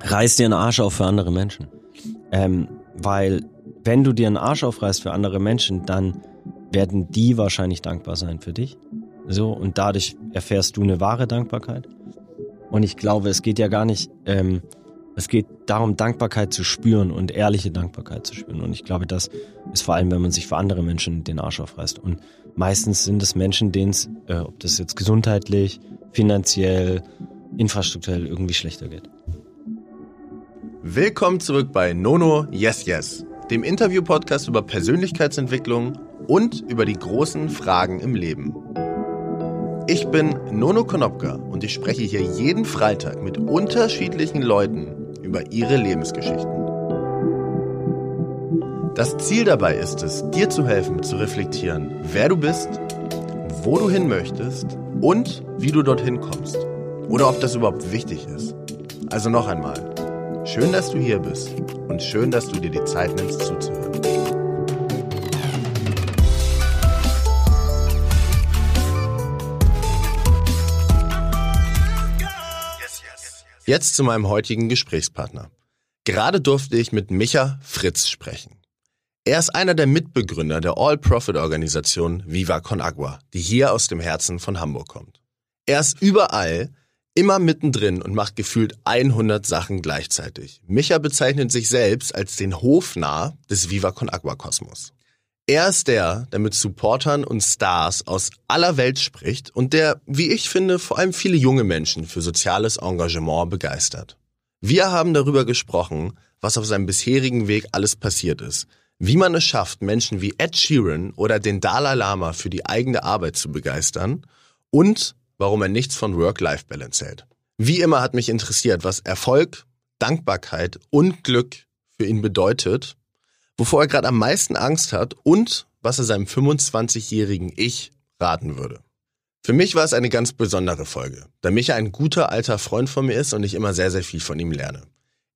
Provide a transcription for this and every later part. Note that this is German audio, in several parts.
reiß dir einen Arsch auf für andere Menschen. Ähm, weil wenn du dir einen Arsch aufreißt für andere Menschen, dann werden die wahrscheinlich dankbar sein für dich. So, und dadurch erfährst du eine wahre Dankbarkeit. Und ich glaube, es geht ja gar nicht, ähm, es geht darum, Dankbarkeit zu spüren und ehrliche Dankbarkeit zu spüren. Und ich glaube, das ist vor allem, wenn man sich für andere Menschen den Arsch aufreißt. Und meistens sind es Menschen, denen es, äh, ob das jetzt gesundheitlich, finanziell, infrastrukturell irgendwie schlechter geht. Willkommen zurück bei Nono Yes Yes, dem Interview-Podcast über Persönlichkeitsentwicklung und über die großen Fragen im Leben. Ich bin Nono Konopka und ich spreche hier jeden Freitag mit unterschiedlichen Leuten über ihre Lebensgeschichten. Das Ziel dabei ist es, dir zu helfen, zu reflektieren, wer du bist, wo du hin möchtest und wie du dorthin kommst. Oder ob das überhaupt wichtig ist. Also noch einmal, schön, dass du hier bist und schön, dass du dir die Zeit nimmst zuzuhören. Jetzt zu meinem heutigen Gesprächspartner. Gerade durfte ich mit Micha Fritz sprechen. Er ist einer der Mitbegründer der All-Profit-Organisation Viva Con Agua, die hier aus dem Herzen von Hamburg kommt. Er ist überall, immer mittendrin und macht gefühlt 100 Sachen gleichzeitig. Micha bezeichnet sich selbst als den Hofnarr des Viva Con Agua Kosmos. Er ist der, der mit Supportern und Stars aus aller Welt spricht und der, wie ich finde, vor allem viele junge Menschen für soziales Engagement begeistert. Wir haben darüber gesprochen, was auf seinem bisherigen Weg alles passiert ist, wie man es schafft, Menschen wie Ed Sheeran oder den Dalai Lama für die eigene Arbeit zu begeistern und warum er nichts von Work-Life-Balance hält. Wie immer hat mich interessiert, was Erfolg, Dankbarkeit und Glück für ihn bedeutet wovor er gerade am meisten Angst hat und was er seinem 25-jährigen Ich raten würde. Für mich war es eine ganz besondere Folge, da Micha ein guter alter Freund von mir ist und ich immer sehr, sehr viel von ihm lerne.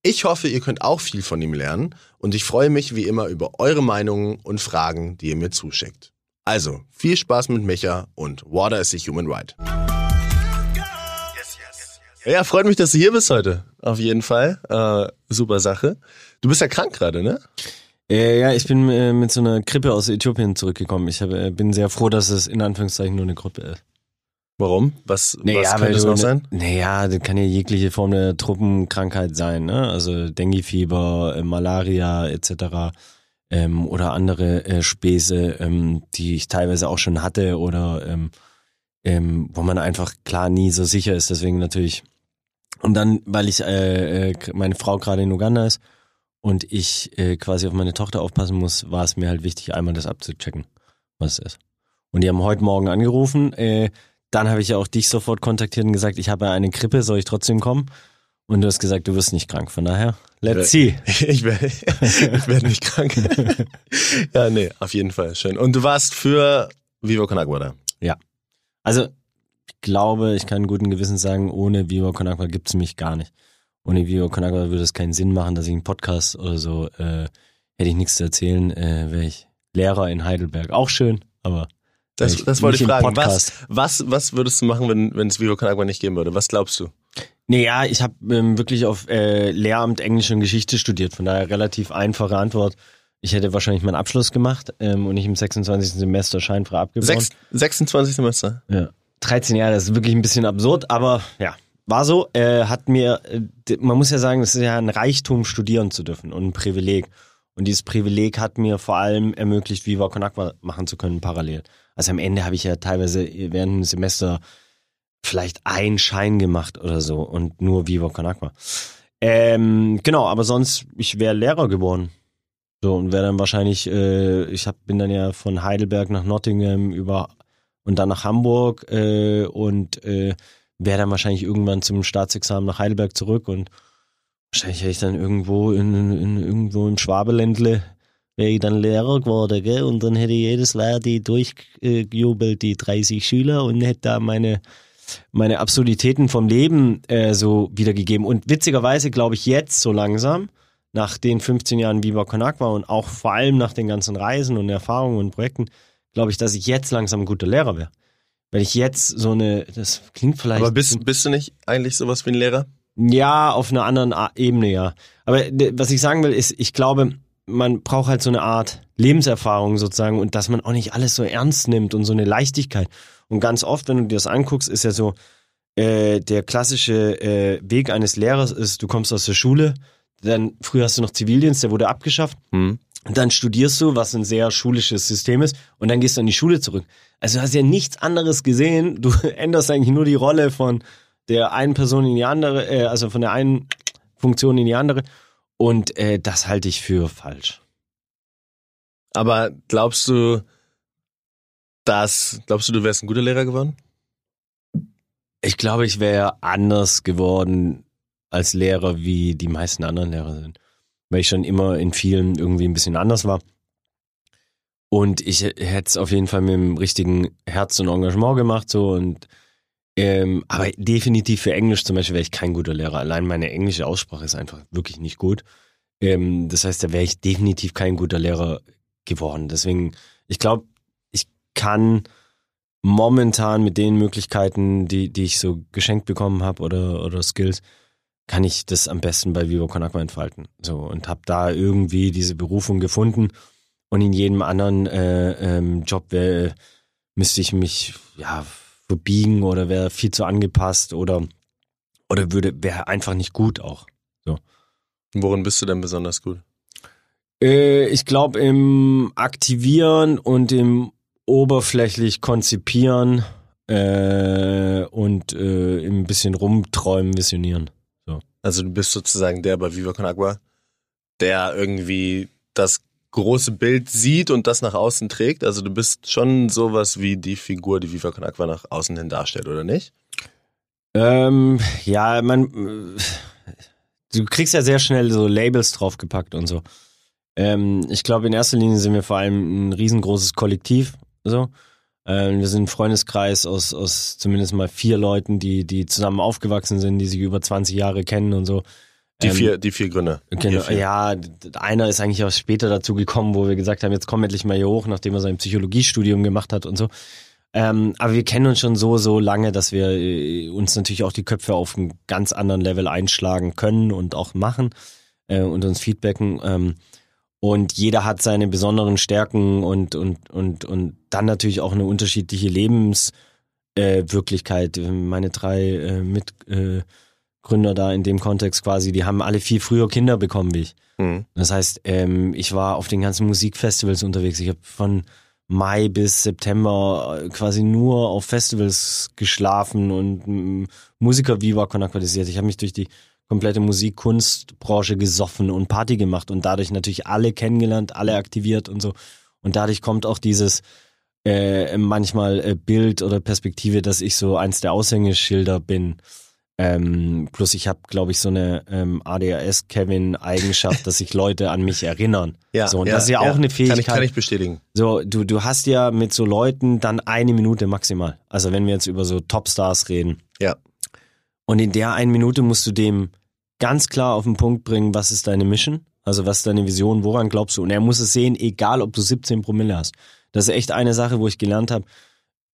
Ich hoffe, ihr könnt auch viel von ihm lernen und ich freue mich wie immer über eure Meinungen und Fragen, die ihr mir zuschickt. Also, viel Spaß mit Micha und Water is a Human Right. Ja, freut mich, dass du hier bist heute. Auf jeden Fall. Äh, super Sache. Du bist ja krank gerade, ne? Äh, ja, ich bin äh, mit so einer Grippe aus Äthiopien zurückgekommen. Ich hab, äh, bin sehr froh, dass es in Anführungszeichen nur eine Grippe ist. Warum? Was, naja, was könnte es noch sein? Naja, das kann ja jegliche Form der Truppenkrankheit sein, ne? Also Dengue-Fieber, äh, Malaria etc. Ähm, oder andere äh, Späße, ähm, die ich teilweise auch schon hatte oder ähm, ähm, wo man einfach klar nie so sicher ist. Deswegen natürlich. Und dann, weil ich äh, äh, meine Frau gerade in Uganda ist und ich äh, quasi auf meine Tochter aufpassen muss, war es mir halt wichtig, einmal das abzuchecken, was es ist. Und die haben heute Morgen angerufen. Äh, dann habe ich ja auch dich sofort kontaktiert und gesagt, ich habe eine Grippe, soll ich trotzdem kommen? Und du hast gesagt, du wirst nicht krank. Von daher, let's see. Ich werde ich werd nicht krank. ja, nee, auf jeden Fall. Schön. Und du warst für Vivo Con Agua da? Ja. Also, ich glaube, ich kann guten Gewissens sagen, ohne Vivo Con Agua gibt's mich gar nicht ohne Video Konagwa würde es keinen Sinn machen, dass ich einen Podcast oder so, äh, hätte ich nichts zu erzählen, äh, wäre ich Lehrer in Heidelberg. Auch schön, aber. Das, das wollte ich fragen. Was, was, was würdest du machen, wenn, wenn es Video Konagwa nicht geben würde? Was glaubst du? Naja, ich habe ähm, wirklich auf äh, Lehramt Englisch und Geschichte studiert, von daher relativ einfache Antwort. Ich hätte wahrscheinlich meinen Abschluss gemacht ähm, und ich im 26. Semester scheinfrei abgebrochen. Sechs, 26 Semester? Ja. 13 Jahre, das ist wirklich ein bisschen absurd, aber ja, war so, äh, hat mir, äh, man muss ja sagen, es ist ja ein Reichtum, studieren zu dürfen und ein Privileg. Und dieses Privileg hat mir vor allem ermöglicht, Viva Con Agua machen zu können parallel. Also am Ende habe ich ja teilweise während dem Semester vielleicht einen Schein gemacht oder so und nur Viva Con Agua. Ähm, genau, aber sonst, ich wäre Lehrer geworden. So, und wäre dann wahrscheinlich, äh, ich hab, bin dann ja von Heidelberg nach Nottingham über und dann nach Hamburg äh, und äh, wäre dann wahrscheinlich irgendwann zum Staatsexamen nach Heidelberg zurück und wahrscheinlich hätte ich dann irgendwo in, in irgendwo im Schwabeländle wäre ich dann Lehrer geworden, gell? Und dann hätte jedes Verdi durchgejubelt, die 30 Schüler, und hätte da meine, meine Absurditäten vom Leben äh, so wiedergegeben. Und witzigerweise glaube ich jetzt so langsam, nach den 15 Jahren Viva Con Agua und auch vor allem nach den ganzen Reisen und Erfahrungen und Projekten, glaube ich, dass ich jetzt langsam ein guter Lehrer wäre. Wenn ich jetzt so eine, das klingt vielleicht. Aber bist, bist du nicht eigentlich sowas wie ein Lehrer? Ja, auf einer anderen Ebene, ja. Aber was ich sagen will, ist, ich glaube, man braucht halt so eine Art Lebenserfahrung sozusagen und dass man auch nicht alles so ernst nimmt und so eine Leichtigkeit. Und ganz oft, wenn du dir das anguckst, ist ja so, äh, der klassische äh, Weg eines Lehrers ist, du kommst aus der Schule, dann früher hast du noch Zivildienst, der wurde abgeschafft, Hm. dann studierst du, was ein sehr schulisches System ist, und dann gehst du an die Schule zurück. Also du hast ja nichts anderes gesehen. Du änderst eigentlich nur die Rolle von der einen Person in die andere, äh, also von der einen Funktion in die andere. Und äh, das halte ich für falsch. Aber glaubst du, dass, glaubst du, du wärst ein guter Lehrer geworden? Ich glaube, ich wäre anders geworden als Lehrer, wie die meisten anderen Lehrer sind. Weil ich schon immer in vielen irgendwie ein bisschen anders war. Und ich hätte es auf jeden Fall mit dem richtigen Herz und Engagement gemacht, so und ähm, aber definitiv für Englisch zum Beispiel wäre ich kein guter Lehrer. Allein meine englische Aussprache ist einfach wirklich nicht gut. Ähm, das heißt, da wäre ich definitiv kein guter Lehrer geworden. Deswegen, ich glaube, kann momentan mit den Möglichkeiten, die, die ich so geschenkt bekommen habe oder, oder Skills, kann ich das am besten bei Vivo Con Agua entfalten. So, und habe da irgendwie diese Berufung gefunden. Und in jedem anderen äh, ähm, Job wär, müsste ich mich ja verbiegen oder wäre viel zu angepasst oder oder würde wäre einfach nicht gut auch. Worin bist du denn besonders gut? Äh, ich glaube im Aktivieren und im oberflächlich konzipieren äh, und äh, ein bisschen rumträumen, visionieren. Also du bist sozusagen der bei Viva Con Agua, der irgendwie das große Bild sieht und das nach außen trägt. Also du bist schon sowas wie die Figur, die Viva Con Agua nach außen hin darstellt, oder nicht? Ähm, ja, man, du kriegst ja sehr schnell so Labels draufgepackt und so. Ähm, ich glaube, in erster Linie sind wir vor allem ein riesengroßes Kollektiv. So. Ähm, wir sind ein Freundeskreis aus, aus zumindest mal vier Leuten, die, die zusammen aufgewachsen sind, die sich über 20 Jahre kennen und so. Die Ähm, vier, die vier Gründe. Genau, vier. ja, einer ist eigentlich auch später dazu gekommen, wo wir gesagt haben, jetzt komm endlich mal hier hoch, nachdem er sein Psychologiestudium gemacht hat und so. Ähm, aber wir kennen uns schon so, so lange, dass wir äh, uns natürlich auch die Köpfe auf einem ganz anderen Level einschlagen können und auch machen äh, und uns feedbacken. Ähm, und jeder hat seine besonderen Stärken und, und, und, und dann natürlich auch eine unterschiedliche Lebenswirklichkeit. Äh. Meine drei äh, Mitgründer äh, da in dem Kontext quasi, die haben alle viel früher Kinder bekommen wie ich. Mhm. Das heißt, ähm, ich war auf den ganzen Musikfestivals unterwegs. Ich habe von Mai bis September äh, quasi nur auf Festivals geschlafen und Musiker Viva Con aquatisiert. Ich habe mich durch die komplette Musikkunstbranche gesoffen und Party gemacht und dadurch natürlich alle kennengelernt, alle aktiviert und so. Und dadurch kommt auch dieses äh, manchmal äh, Bild oder Perspektive, dass ich so eins der Aushängeschilder bin. Ähm, plus ich habe, glaube ich, so eine ähm, ADHS-Kevin-Eigenschaft, dass sich Leute an mich erinnern. Ja, so, und das ist ja, auch eine Kann Fähigkeit. ich, kann ich bestätigen. So, du, du hast ja mit so Leuten dann eine Minute maximal. Also wenn wir jetzt über so Topstars reden. Ja. Und in der einen Minute musst du dem ganz klar auf den Punkt bringen, was ist deine Mission? Also was ist deine Vision, woran glaubst du? Und er muss es sehen, egal ob du 17 Promille hast. Das ist echt eine Sache, wo ich gelernt habe,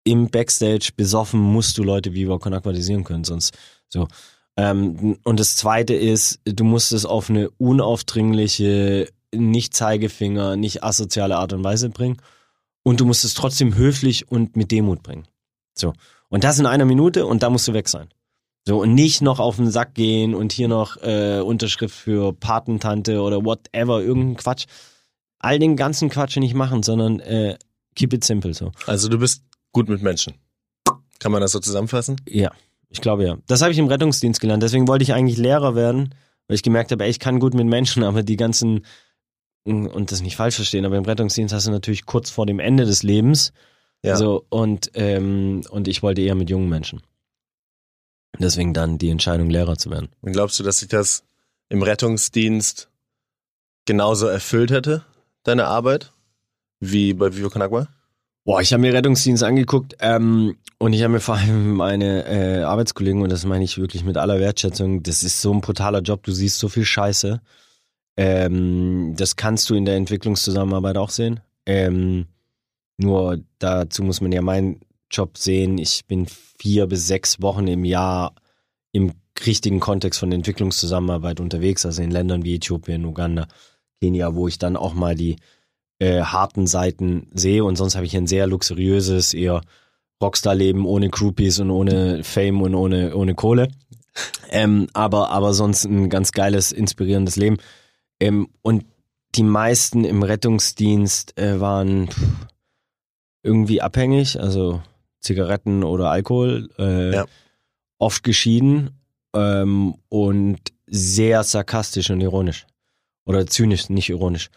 im Backstage besoffen musst du Leute wie Con aquatisieren können, sonst so. Ähm, und das zweite ist, du musst es auf eine unaufdringliche, nicht Zeigefinger, nicht asoziale Art und Weise bringen. Und du musst es trotzdem höflich und mit Demut bringen. So. Und das in einer Minute und da musst du weg sein. So, und nicht noch auf den Sack gehen und hier noch äh, Unterschrift für Patentante oder whatever, irgendein Quatsch. All den ganzen Quatsch nicht machen, sondern äh, keep it simple so. Also du bist gut mit Menschen. Kann man das so zusammenfassen? Ja, ich glaube ja. Das habe ich im Rettungsdienst gelernt. Deswegen wollte ich eigentlich Lehrer werden, weil ich gemerkt habe, ey, ich kann gut mit Menschen, aber die ganzen, und das nicht falsch verstehen, aber im Rettungsdienst hast du natürlich kurz vor dem Ende des Lebens. Ja. So, und, ähm, und ich wollte eher mit jungen Menschen. Deswegen dann die Entscheidung, Lehrer zu werden. Und glaubst du, dass sich das im Rettungsdienst genauso erfüllt hätte, deine Arbeit, wie bei Vivo Con Agua? Boah, ich habe mir Rettungsdienst angeguckt ähm, und ich habe mir vor allem meine äh, Arbeitskollegen, und das meine ich wirklich mit aller Wertschätzung, das ist so ein brutaler Job, du siehst so viel Scheiße. Ähm, das kannst du in der Entwicklungszusammenarbeit auch sehen. Ähm, nur dazu muss man ja meinen Job sehen. Ich bin vier bis sechs Wochen im Jahr im richtigen Kontext von Entwicklungszusammenarbeit unterwegs, also in Ländern wie Äthiopien, Uganda, Kenia, wo ich dann auch mal die äh, harten Seiten sehe. Und sonst habe ich ein sehr luxuriöses, eher Rockstar-Leben ohne Groupies und ohne Fame und ohne, ohne Kohle. Ähm, aber, aber sonst ein ganz geiles, inspirierendes Leben. Ähm, und die meisten im Rettungsdienst äh, waren irgendwie abhängig, also Zigaretten oder Alkohol, äh, ja. oft geschieden ähm, und sehr sarkastisch und ironisch. Oder zynisch, nicht ironisch.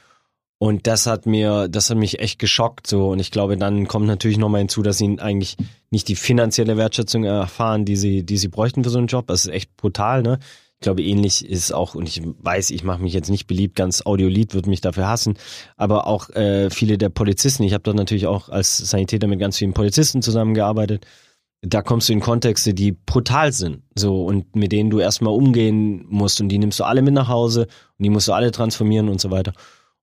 Und das hat mir, das hat mich echt geschockt so. Und ich glaube, dann kommt natürlich nochmal hinzu, dass sie eigentlich nicht die finanzielle Wertschätzung erfahren, die sie, die sie bräuchten für so einen Job. Das ist echt brutal, ne? Ich glaube, ähnlich ist auch, und ich weiß, ich mache mich jetzt nicht beliebt, ganz Audiolied wird mich dafür hassen, aber auch äh, viele der Polizisten, ich habe dort natürlich auch als Sanitäter mit ganz vielen Polizisten zusammengearbeitet, da kommst du in Kontexte, die brutal sind, so und mit denen du erstmal umgehen musst und die nimmst du alle mit nach Hause und die musst du alle transformieren und so weiter.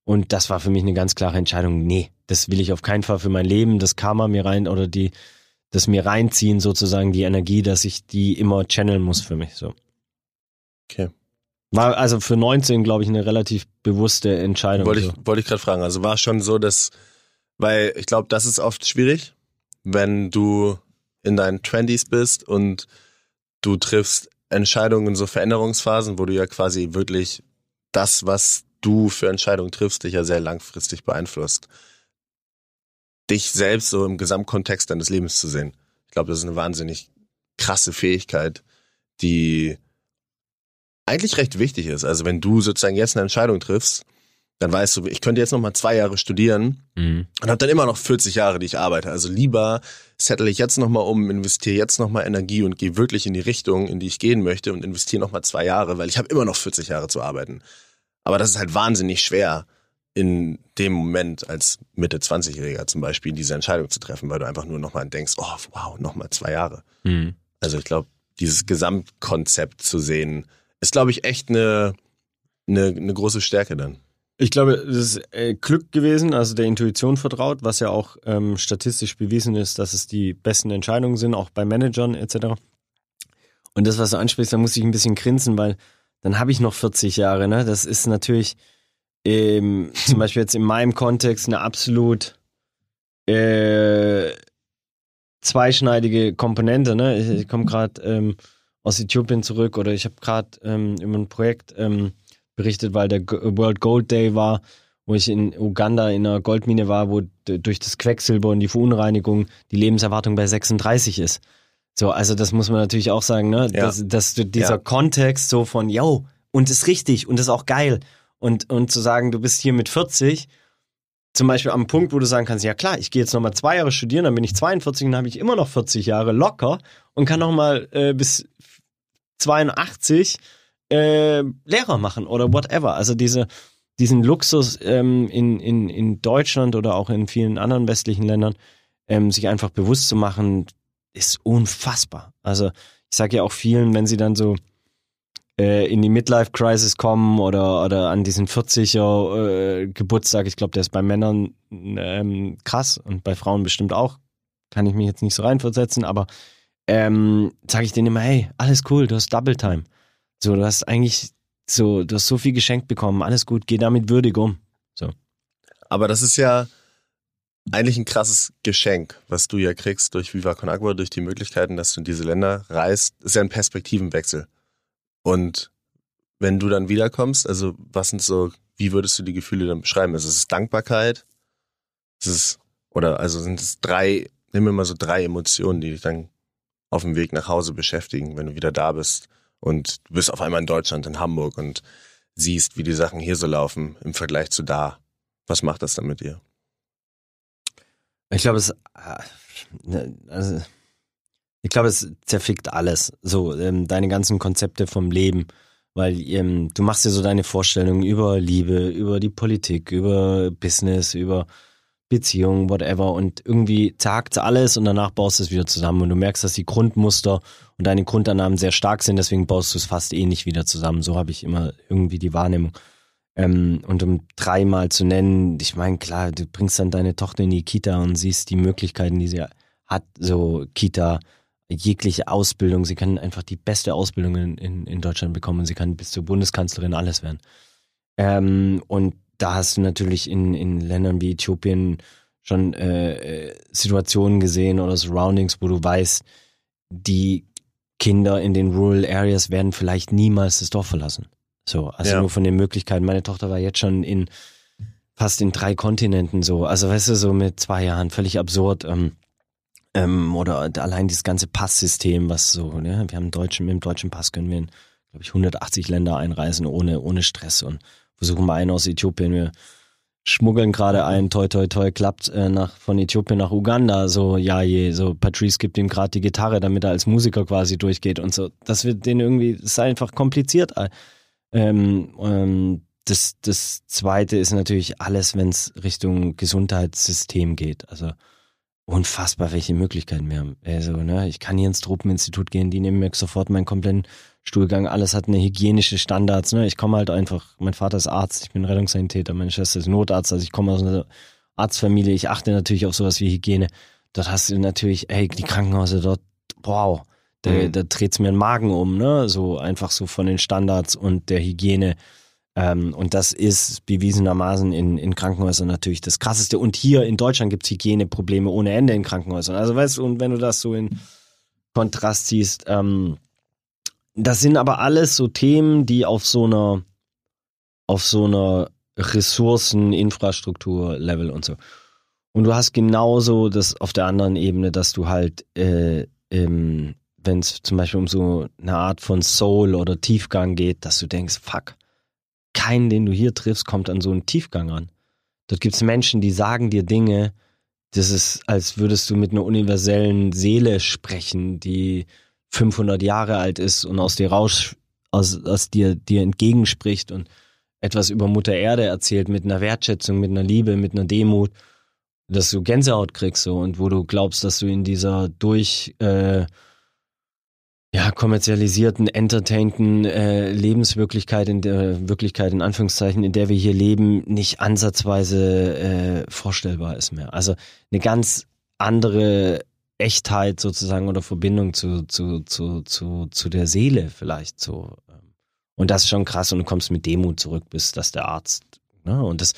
Und das war für mich eine ganz klare Entscheidung. Nee, das will ich auf keinen Fall für mein Leben, das Karma mir rein oder die, das mir reinziehen sozusagen, die Energie, dass ich die immer channeln muss für mich, so. Okay. War also für 19, glaube ich, eine relativ bewusste Entscheidung. Wollte ich, wollte ich gerade fragen. Also war schon so, dass, weil ich glaube, das ist oft schwierig, wenn du in deinen Twenties bist und du triffst Entscheidungen in so Veränderungsphasen, wo du ja quasi wirklich das, was du für Entscheidungen triffst, dich ja sehr langfristig beeinflusst. Dich selbst so im Gesamtkontext deines Lebens zu sehen. Ich glaube, das ist eine wahnsinnig krasse Fähigkeit, die eigentlich recht wichtig ist. Also wenn du sozusagen jetzt eine Entscheidung triffst, dann weißt du, ich könnte jetzt noch mal zwei Jahre studieren mhm. und habe dann immer noch 40 Jahre, die ich arbeite. Also lieber settle ich jetzt noch mal um, investiere jetzt noch mal Energie und gehe wirklich in die Richtung, in die ich gehen möchte und investiere noch mal zwei Jahre, weil ich habe immer noch 40 Jahre zu arbeiten. Aber das ist halt wahnsinnig schwer, in dem Moment als Mitte 20-Jähriger zum Beispiel diese Entscheidung zu treffen, weil du einfach nur nochmal denkst, oh wow, nochmal zwei Jahre. Mhm. Also ich glaube, dieses Gesamtkonzept zu sehen, ist, glaube ich, echt eine, eine, eine große Stärke dann. Ich glaube, das ist äh, Glück gewesen, also der Intuition vertraut, was ja auch ähm, statistisch bewiesen ist, dass es die besten Entscheidungen sind, auch bei Managern etc. Und das, was du ansprichst, da muss ich ein bisschen grinsen, weil dann habe ich noch 40 Jahre. Ne? Das ist natürlich ähm, zum Beispiel jetzt in meinem Kontext eine absolut äh, zweischneidige Komponente. Ne? Ich, ich komme gerade ähm, aus Äthiopien zurück oder ich habe gerade ähm, über ein Projekt ähm, berichtet, weil der World Gold Day war, wo ich in Uganda in einer Goldmine war, wo durch das Quecksilber und die Verunreinigung die Lebenserwartung bei 36 ist. So, also das muss man natürlich auch sagen, ne? Ja. Dass, dass dieser ja. Kontext so von, yo, und ist richtig und ist auch geil. Und, und zu sagen, du bist hier mit 40, zum Beispiel am Punkt, wo du sagen kannst, ja klar, ich gehe jetzt nochmal zwei Jahre studieren, dann bin ich 42 und dann habe ich immer noch 40 Jahre locker und kann nochmal äh, bis 82 äh, Lehrer machen oder whatever. Also diese, diesen Luxus ähm, in, in, in Deutschland oder auch in vielen anderen westlichen Ländern, ähm, sich einfach bewusst zu machen, ist unfassbar. Also ich sage ja auch vielen, wenn sie dann so äh, in die Midlife-Crisis kommen oder, oder an diesen 40er äh, Geburtstag, ich glaube, der ist bei Männern ähm, krass und bei Frauen bestimmt auch, kann ich mich jetzt nicht so reinversetzen, aber ähm, sage ich denen immer, hey, alles cool, du hast Double Time. So, du hast eigentlich so, du hast so viel geschenkt bekommen, alles gut, geh damit würdig um. So. Aber das ist ja, eigentlich ein krasses Geschenk, was du ja kriegst durch Viva Con Agua, durch die Möglichkeiten, dass du in diese Länder reist. Das ist ja ein Perspektivenwechsel. Und wenn du dann wiederkommst, also was sind so, wie würdest du die Gefühle dann beschreiben? Ist es Dankbarkeit? Ist es, oder also sind es drei, nimm mir mal so drei Emotionen, die dich dann auf dem Weg nach Hause beschäftigen, wenn du wieder da bist und du bist auf einmal in Deutschland, in Hamburg und siehst, wie die Sachen hier so laufen im Vergleich zu da. Was macht das dann mit dir? Ich glaube, es, äh, ne, also, ich glaube, es zerfickt alles. So, ähm, deine ganzen Konzepte vom Leben. Weil ähm, du machst dir so deine Vorstellungen über Liebe, über die Politik, über Business, über Beziehungen, whatever. Und irgendwie zagt alles und danach baust du es wieder zusammen. Und du merkst, dass die Grundmuster und deine Grundannahmen sehr stark sind, deswegen baust du es fast eh nicht wieder zusammen. So habe ich immer irgendwie die Wahrnehmung. Ähm, und um dreimal zu nennen, ich meine, klar, du bringst dann deine Tochter in die Kita und siehst die Möglichkeiten, die sie hat, so Kita, jegliche Ausbildung. Sie kann einfach die beste Ausbildung in, in, in Deutschland bekommen. Sie kann bis zur Bundeskanzlerin alles werden. Ähm, und da hast du natürlich in, in Ländern wie Äthiopien schon äh, äh, Situationen gesehen oder Surroundings, wo du weißt, die Kinder in den Rural Areas werden vielleicht niemals das Dorf verlassen. So, also ja. nur von den Möglichkeiten. Meine Tochter war jetzt schon in fast in drei Kontinenten so. Also weißt du, so mit zwei Jahren, völlig absurd. Ähm, ähm, oder allein dieses ganze Passsystem, was so, ne, wir haben deutschen, mit dem deutschen Pass können wir in, glaube ich, 180 Länder einreisen ohne, ohne Stress und versuchen mal einen aus Äthiopien. Wir schmuggeln gerade ein, toi toi toi, klappt äh, nach, von Äthiopien nach Uganda, so ja je, so Patrice gibt ihm gerade die Gitarre, damit er als Musiker quasi durchgeht und so. Das wird den irgendwie, ist einfach kompliziert. Ähm, ähm, das, das zweite ist natürlich alles, wenn es Richtung Gesundheitssystem geht. Also unfassbar, welche Möglichkeiten wir haben. Also, ne, ich kann hier ins Truppeninstitut gehen, die nehmen mir sofort meinen kompletten Stuhlgang, alles hat eine hygienische Standards. Ne? Ich komme halt einfach, mein Vater ist Arzt, ich bin Rettungssanitäter, meine Schwester ist Notarzt, also ich komme aus einer Arztfamilie, ich achte natürlich auf sowas wie Hygiene. Dort hast du natürlich, ey, die Krankenhäuser dort, wow, da, mhm. da dreht's mir den Magen um, ne? So einfach so von den Standards und der Hygiene. Ähm, und das ist bewiesenermaßen in, in Krankenhäusern natürlich das Krasseste. Und hier in Deutschland gibt's Hygieneprobleme ohne Ende in Krankenhäusern. Also weißt du, und wenn du das so in Kontrast siehst, ähm, das sind aber alles so Themen, die auf so einer, auf so einer Ressourcen, Infrastruktur, Level und so. Und du hast genauso das auf der anderen Ebene, dass du halt, äh, ähm, wenn es zum Beispiel um so eine Art von Soul oder Tiefgang geht, dass du denkst, fuck, keinen, den du hier triffst, kommt an so einen Tiefgang ran. Dort gibt es Menschen, die sagen dir Dinge, das ist, als würdest du mit einer universellen Seele sprechen, die 500 Jahre alt ist und aus dir raus, aus, aus dir, dir entgegenspricht und etwas über Mutter Erde erzählt mit einer Wertschätzung, mit einer Liebe, mit einer Demut, dass du Gänsehaut kriegst so und wo du glaubst, dass du in dieser durch äh, ja, kommerzialisierten, entertainten äh, Lebenswirklichkeit, in der Wirklichkeit, in Anführungszeichen, in der wir hier leben, nicht ansatzweise äh, vorstellbar ist mehr. Also eine ganz andere Echtheit sozusagen oder Verbindung zu, zu, zu, zu, zu der Seele vielleicht so. Und das ist schon krass und du kommst mit Demut zurück, bis das der Arzt. Ne? Und das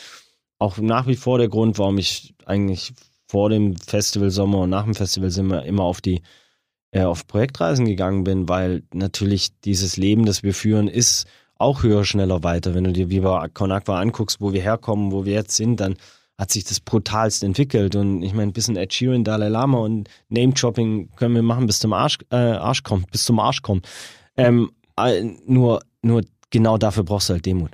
auch nach wie vor der Grund, warum ich eigentlich vor dem Festival Sommer und nach dem Festival immer, immer auf die äh, auf Projektreisen gegangen bin, weil natürlich dieses Leben, das wir führen, ist auch höher, schneller, weiter. Wenn du dir wie bei Conakwa anguckst, wo wir herkommen, wo wir jetzt sind, dann hat sich das brutalst entwickelt. Und ich meine, ein Ed Sheeran, Dalai Lama und Name-Dropping können wir machen, bis zum Arsch, äh, Arsch kommt, bis zum Arsch kommt. Ähm, äh, nur, nur genau dafür brauchst du halt Demut.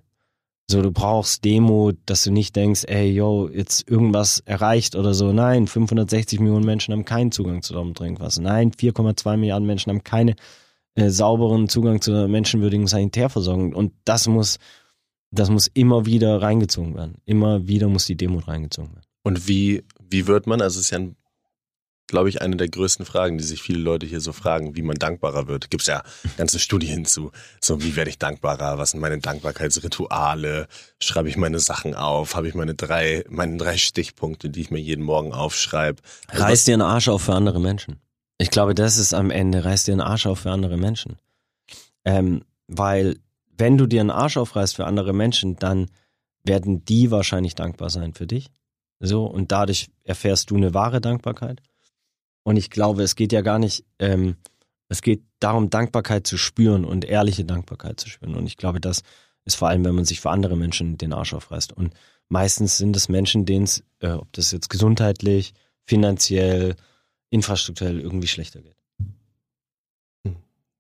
So, du brauchst Demut, dass du nicht denkst, ey, yo, jetzt irgendwas erreicht oder so. Nein, 560 Millionen Menschen haben keinen Zugang zu sauberem Trinkwasser. Nein, 4,2 Milliarden Menschen haben keine äh, sauberen Zugang zu einer menschenwürdigen Sanitärversorgung. Und das muss, das muss immer wieder reingezogen werden. Immer wieder muss die Demut reingezogen werden. Und wie, wie wird man, also es ist ja, glaube ich, eine der größten Fragen, die sich viele Leute hier so fragen, wie man dankbarer wird. Gibt es ja ganze Studien zu. So, wie werde ich dankbarer? Was sind meine Dankbarkeitsrituale? Schreibe ich meine Sachen auf? Habe ich meine drei, meine drei Stichpunkte, die ich mir jeden Morgen aufschreibe? Also reiß dir einen Arsch auf für andere Menschen. Ich glaube, das ist am Ende, reiß dir einen Arsch auf für andere Menschen. Ähm, weil wenn du dir einen Arsch aufreißt für andere Menschen, dann werden die wahrscheinlich dankbar sein für dich. So, und dadurch erfährst du eine wahre Dankbarkeit. Und ich glaube, es geht ja gar nicht, ähm, es geht darum, Dankbarkeit zu spüren und ehrliche Dankbarkeit zu spüren. Und ich glaube, das ist vor allem, wenn man sich für andere Menschen den Arsch aufreißt. Und meistens sind es Menschen, denen es, äh, ob das jetzt gesundheitlich, finanziell, infrastrukturell irgendwie schlechter geht.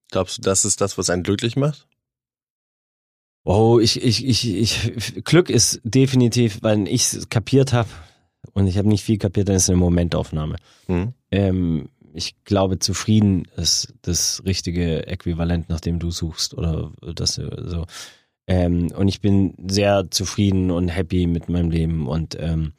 Glaubst du, das ist das, was einen glücklich macht? Oh, ich, ich, ich, ich, Glück ist definitiv, weil ich es kapiert habe und ich habe nicht viel kapiert, dann ist es eine Momentaufnahme. Mhm. Ähm, ich glaube, zufrieden ist das richtige Äquivalent, nach dem du suchst oder das so. Ähm, und ich bin sehr zufrieden und happy mit meinem Leben und ähm,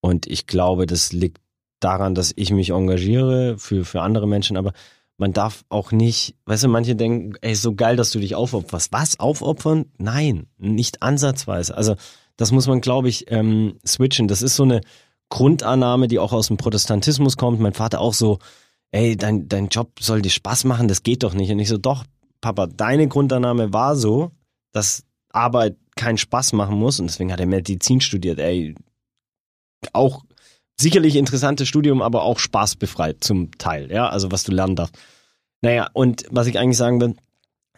und ich glaube, das liegt daran, dass ich mich engagiere für für andere Menschen, aber man darf auch nicht, weißt du, manche denken, ey, so geil, dass du dich aufopferst. Was? Aufopfern? Nein, nicht ansatzweise. Also das muss man, glaube ich, ähm, switchen. Das ist so eine Grundannahme, die auch aus dem Protestantismus kommt. Mein Vater auch so, ey, dein, dein Job soll dir Spaß machen, das geht doch nicht. Und ich so, doch, Papa, deine Grundannahme war so, dass Arbeit keinen Spaß machen muss und deswegen hat er Medizin studiert, ey. Auch sicherlich interessantes Studium, aber auch spaßbefreit zum Teil, ja, also was du lernen darfst. Naja, und was ich eigentlich sagen will,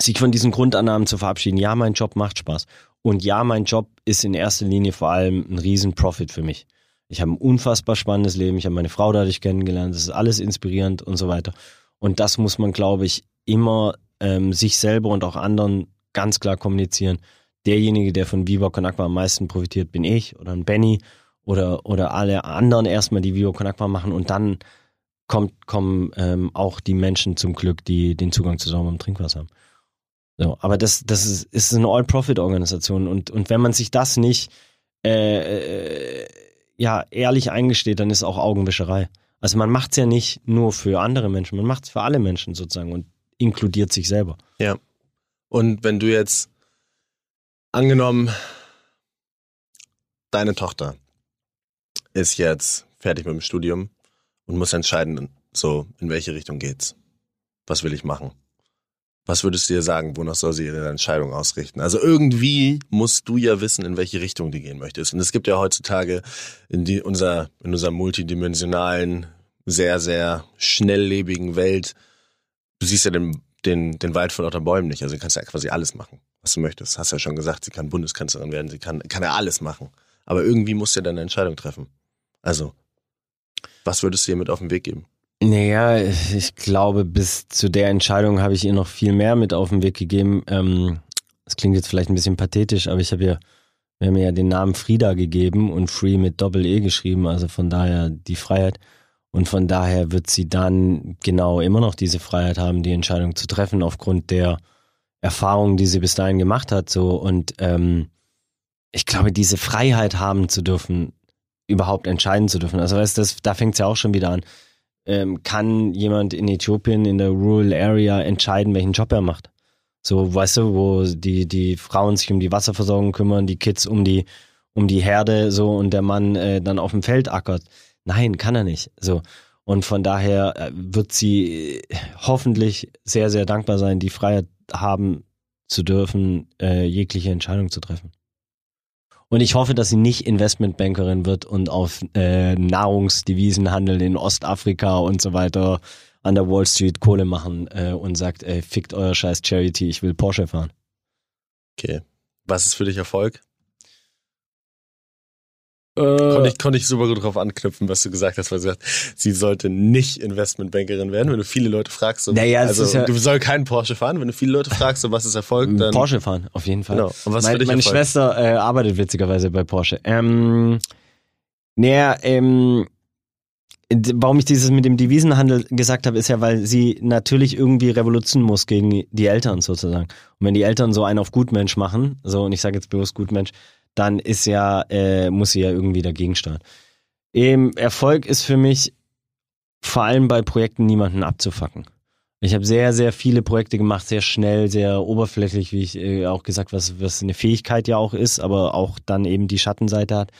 sich von diesen Grundannahmen zu verabschieden. Ja, mein Job macht Spaß. Und ja, mein Job ist in erster Linie vor allem ein Riesen-Profit für mich. Ich habe ein unfassbar spannendes Leben. Ich habe meine Frau dadurch kennengelernt. Das ist alles inspirierend und so weiter. Und das muss man, glaube ich, immer ähm, sich selber und auch anderen ganz klar kommunizieren. Derjenige, der von Viva Con Agua am meisten profitiert, bin ich oder ein Benny oder, oder alle anderen erstmal, die Viva Con Agua machen und dann kommt, kommen ähm, auch die Menschen zum Glück, die den Zugang zu sauberem Trinkwasser haben. So, aber das, das ist, ist eine All-Profit-Organisation und, und wenn man sich das nicht äh, äh, ja, ehrlich eingesteht, dann ist auch Augenwischerei. Also man macht es ja nicht nur für andere Menschen, man macht es für alle Menschen sozusagen und inkludiert sich selber. Ja. Und wenn du jetzt angenommen, deine Tochter ist jetzt fertig mit dem Studium und muss entscheiden, so in welche Richtung geht's. Was will ich machen? Was würdest du ihr sagen? Wonach soll sie ihre Entscheidung ausrichten? Also irgendwie musst du ja wissen, in welche Richtung du gehen möchtest. Und es gibt ja heutzutage in, die, unser, in unserer multidimensionalen, sehr, sehr schnelllebigen Welt, du siehst ja den, den, den Wald von lauter Bäumen nicht. Also du kannst ja quasi alles machen, was du möchtest. Hast ja schon gesagt, sie kann Bundeskanzlerin werden, sie kann, kann ja alles machen. Aber irgendwie musst du ja deine Entscheidung treffen. Also, was würdest du ihr mit auf den Weg geben? Naja, ich glaube, bis zu der Entscheidung habe ich ihr noch viel mehr mit auf den Weg gegeben. Ähm, das klingt jetzt vielleicht ein bisschen pathetisch, aber ich habe ihr, wir haben ihr ja den Namen Frieda gegeben und Free mit Doppel-E geschrieben, also von daher die Freiheit. Und von daher wird sie dann genau immer noch diese Freiheit haben, die Entscheidung zu treffen, aufgrund der Erfahrungen, die sie bis dahin gemacht hat. So und ähm, ich glaube, diese Freiheit haben zu dürfen, überhaupt entscheiden zu dürfen. Also weißt du, da fängt es ja auch schon wieder an ähm, kann jemand in Äthiopien in der Rural Area entscheiden, welchen Job er macht. So, weißt du, wo die, die Frauen sich um die Wasserversorgung kümmern, die Kids um die, um die Herde, so, und der Mann äh, dann auf dem Feld ackert. Nein, kann er nicht. So. Und von daher äh, wird sie hoffentlich sehr, sehr dankbar sein, die Freiheit haben zu dürfen, äh, jegliche Entscheidung zu treffen. Und ich hoffe, dass sie nicht Investmentbankerin wird und auf äh, Nahrungsdevisenhandel in Ostafrika und so weiter an der Wall Street Kohle machen äh, und sagt, ey, fickt euer scheiß Charity, ich will Porsche fahren. Okay. Was ist für dich Erfolg? Äh, konnte, ich, konnte ich super gut drauf anknüpfen, was du gesagt hast, weil sie sagt, sie sollte nicht Investmentbankerin werden. Wenn du viele Leute fragst, so, naja, also ja du sollst keinen Porsche fahren. Wenn du viele Leute fragst, so, was ist Erfolg, dann Porsche fahren, auf jeden Fall. Genau. Und was mein, meine Erfolg? Schwester äh, arbeitet witzigerweise bei Porsche. Ähm, naja, ähm, warum ich dieses mit dem Devisenhandel gesagt habe, ist ja, weil sie natürlich irgendwie revolutionieren muss gegen die Eltern sozusagen. Und wenn die Eltern so einen auf Gutmensch machen, so und ich sage jetzt bewusst Gutmensch, dann ist ja, äh, muss sie ja irgendwie dagegen steuern. Eben, Erfolg ist für mich vor allem bei Projekten niemanden abzufacken. Ich habe sehr, sehr viele Projekte gemacht, sehr schnell, sehr oberflächlich, wie ich äh, auch gesagt, was, was eine Fähigkeit ja auch ist, aber auch dann eben die Schattenseite hat,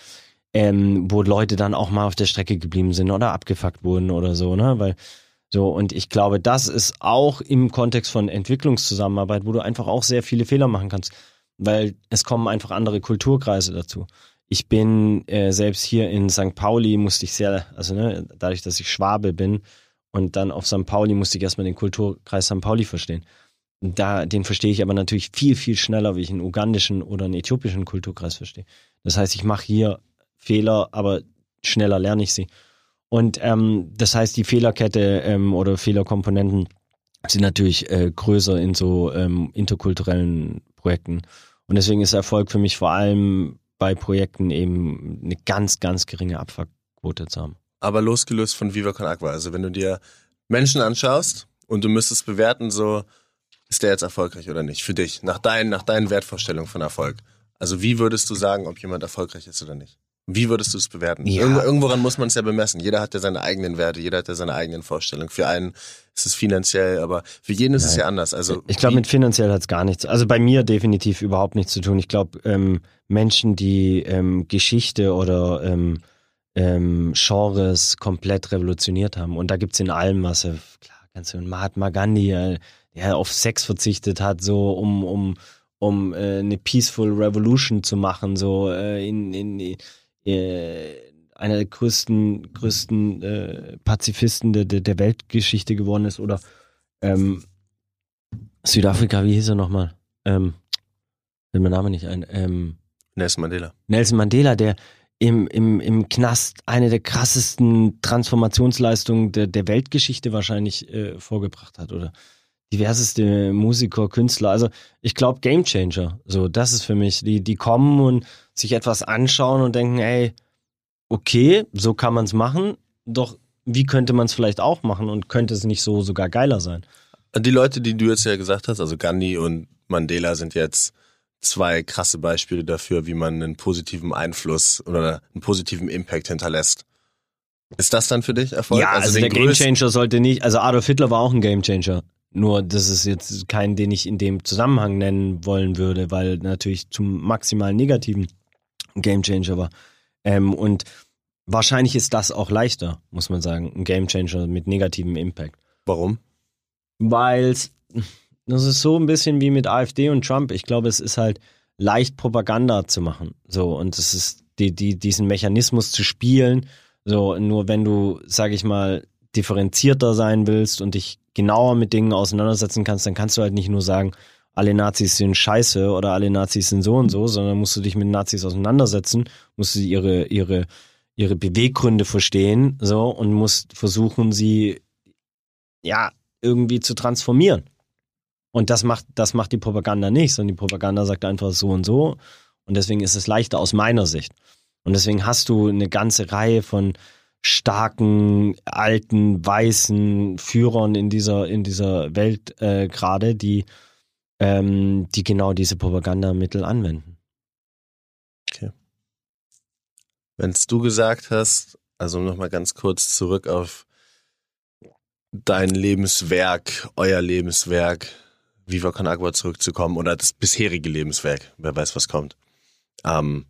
ähm, wo Leute dann auch mal auf der Strecke geblieben sind oder abgefuckt wurden oder so, ne? Weil so, und ich glaube, das ist auch im Kontext von Entwicklungszusammenarbeit, wo du einfach auch sehr viele Fehler machen kannst weil es kommen einfach andere Kulturkreise dazu. Ich bin äh, selbst hier in St. Pauli musste ich sehr, also ne, dadurch, dass ich Schwabe bin und dann auf St. Pauli musste ich erstmal den Kulturkreis St. Pauli verstehen. Da, den verstehe ich aber natürlich viel, viel schneller, wie ich einen ugandischen oder einen äthiopischen Kulturkreis verstehe. Das heißt, ich mache hier Fehler, aber schneller lerne ich sie. Und ähm, das heißt, die Fehlerkette ähm, oder Fehlerkomponenten sind natürlich äh, größer in so ähm, interkulturellen Projekten. Und deswegen ist Erfolg für mich vor allem bei Projekten eben eine ganz, ganz geringe Abfuckquote zu haben. Aber losgelöst von Viva Con Agua. Also wenn du dir Menschen anschaust und du müsstest bewerten, so ist der jetzt erfolgreich oder nicht, für dich, nach deinen, nach deinen Wertvorstellungen von Erfolg. Also wie würdest du sagen, ob jemand erfolgreich ist oder nicht? Wie würdest du es bewerten? Ja. Irgendwo, irgendworan muss man es ja bemessen. Jeder hat ja seine eigenen Werte, jeder hat ja seine eigenen Vorstellungen. Für einen ist es finanziell, aber für jeden ist es ja anders. Also Ich glaube, mit finanziell hat es gar nichts. Also bei mir definitiv überhaupt nichts zu tun. Ich glaube, ähm, Menschen, die ähm, Geschichte oder ähm, ähm, Genres komplett revolutioniert haben. Und da gibt's in allem was. Äh, klar, ganz du Mahatma Gandhi, äh, der auf Sex verzichtet hat, so um, um, um äh, eine Peaceful Revolution zu machen, so äh, in, in einer der größten, größten äh, Pazifisten der, der Weltgeschichte geworden ist. Oder ähm, Südafrika, wie hieß er nochmal? Ähm, fällt mein Name nicht ein. Ähm, Nelson Mandela. Nelson Mandela, der im, im, im Knast eine der krassesten Transformationsleistungen der, der Weltgeschichte wahrscheinlich äh, vorgebracht hat, oder? Diverseste Musiker, Künstler. Also ich glaube Gamechanger. So, das ist für mich. Die, die kommen und sich etwas anschauen und denken, ey, okay, so kann man es machen, doch wie könnte man es vielleicht auch machen und könnte es nicht so sogar geiler sein? Die Leute, die du jetzt ja gesagt hast, also Gandhi und Mandela sind jetzt zwei krasse Beispiele dafür, wie man einen positiven Einfluss oder einen positiven Impact hinterlässt. Ist das dann für dich Erfolg? Ja, also, also der Gamechanger sollte nicht, also Adolf Hitler war auch ein Gamechanger. Nur das ist jetzt kein, den ich in dem Zusammenhang nennen wollen würde, weil natürlich zum maximal negativen Gamechanger war. Ähm, und wahrscheinlich ist das auch leichter, muss man sagen, ein Gamechanger mit negativem Impact. Warum? Weil das ist so ein bisschen wie mit AfD und Trump. Ich glaube, es ist halt leicht Propaganda zu machen. So, und es ist die, die, diesen Mechanismus zu spielen. So, nur wenn du, sag ich mal, differenzierter sein willst und dich genauer mit Dingen auseinandersetzen kannst, dann kannst du halt nicht nur sagen, alle Nazis sind scheiße oder alle Nazis sind so und so, sondern musst du dich mit Nazis auseinandersetzen, musst du ihre, ihre, ihre Beweggründe verstehen, so, und musst versuchen, sie, ja, irgendwie zu transformieren. Und das macht, das macht die Propaganda nicht, sondern die Propaganda sagt einfach so und so. Und deswegen ist es leichter aus meiner Sicht. Und deswegen hast du eine ganze Reihe von starken, alten, weißen Führern in dieser, in dieser Welt äh, gerade, die ähm, die genau diese Propagandamittel anwenden. Okay. Wenn es du gesagt hast, also nochmal ganz kurz zurück auf dein Lebenswerk, euer Lebenswerk, Viva Con Agua zurückzukommen oder das bisherige Lebenswerk, wer weiß, was kommt. Ähm,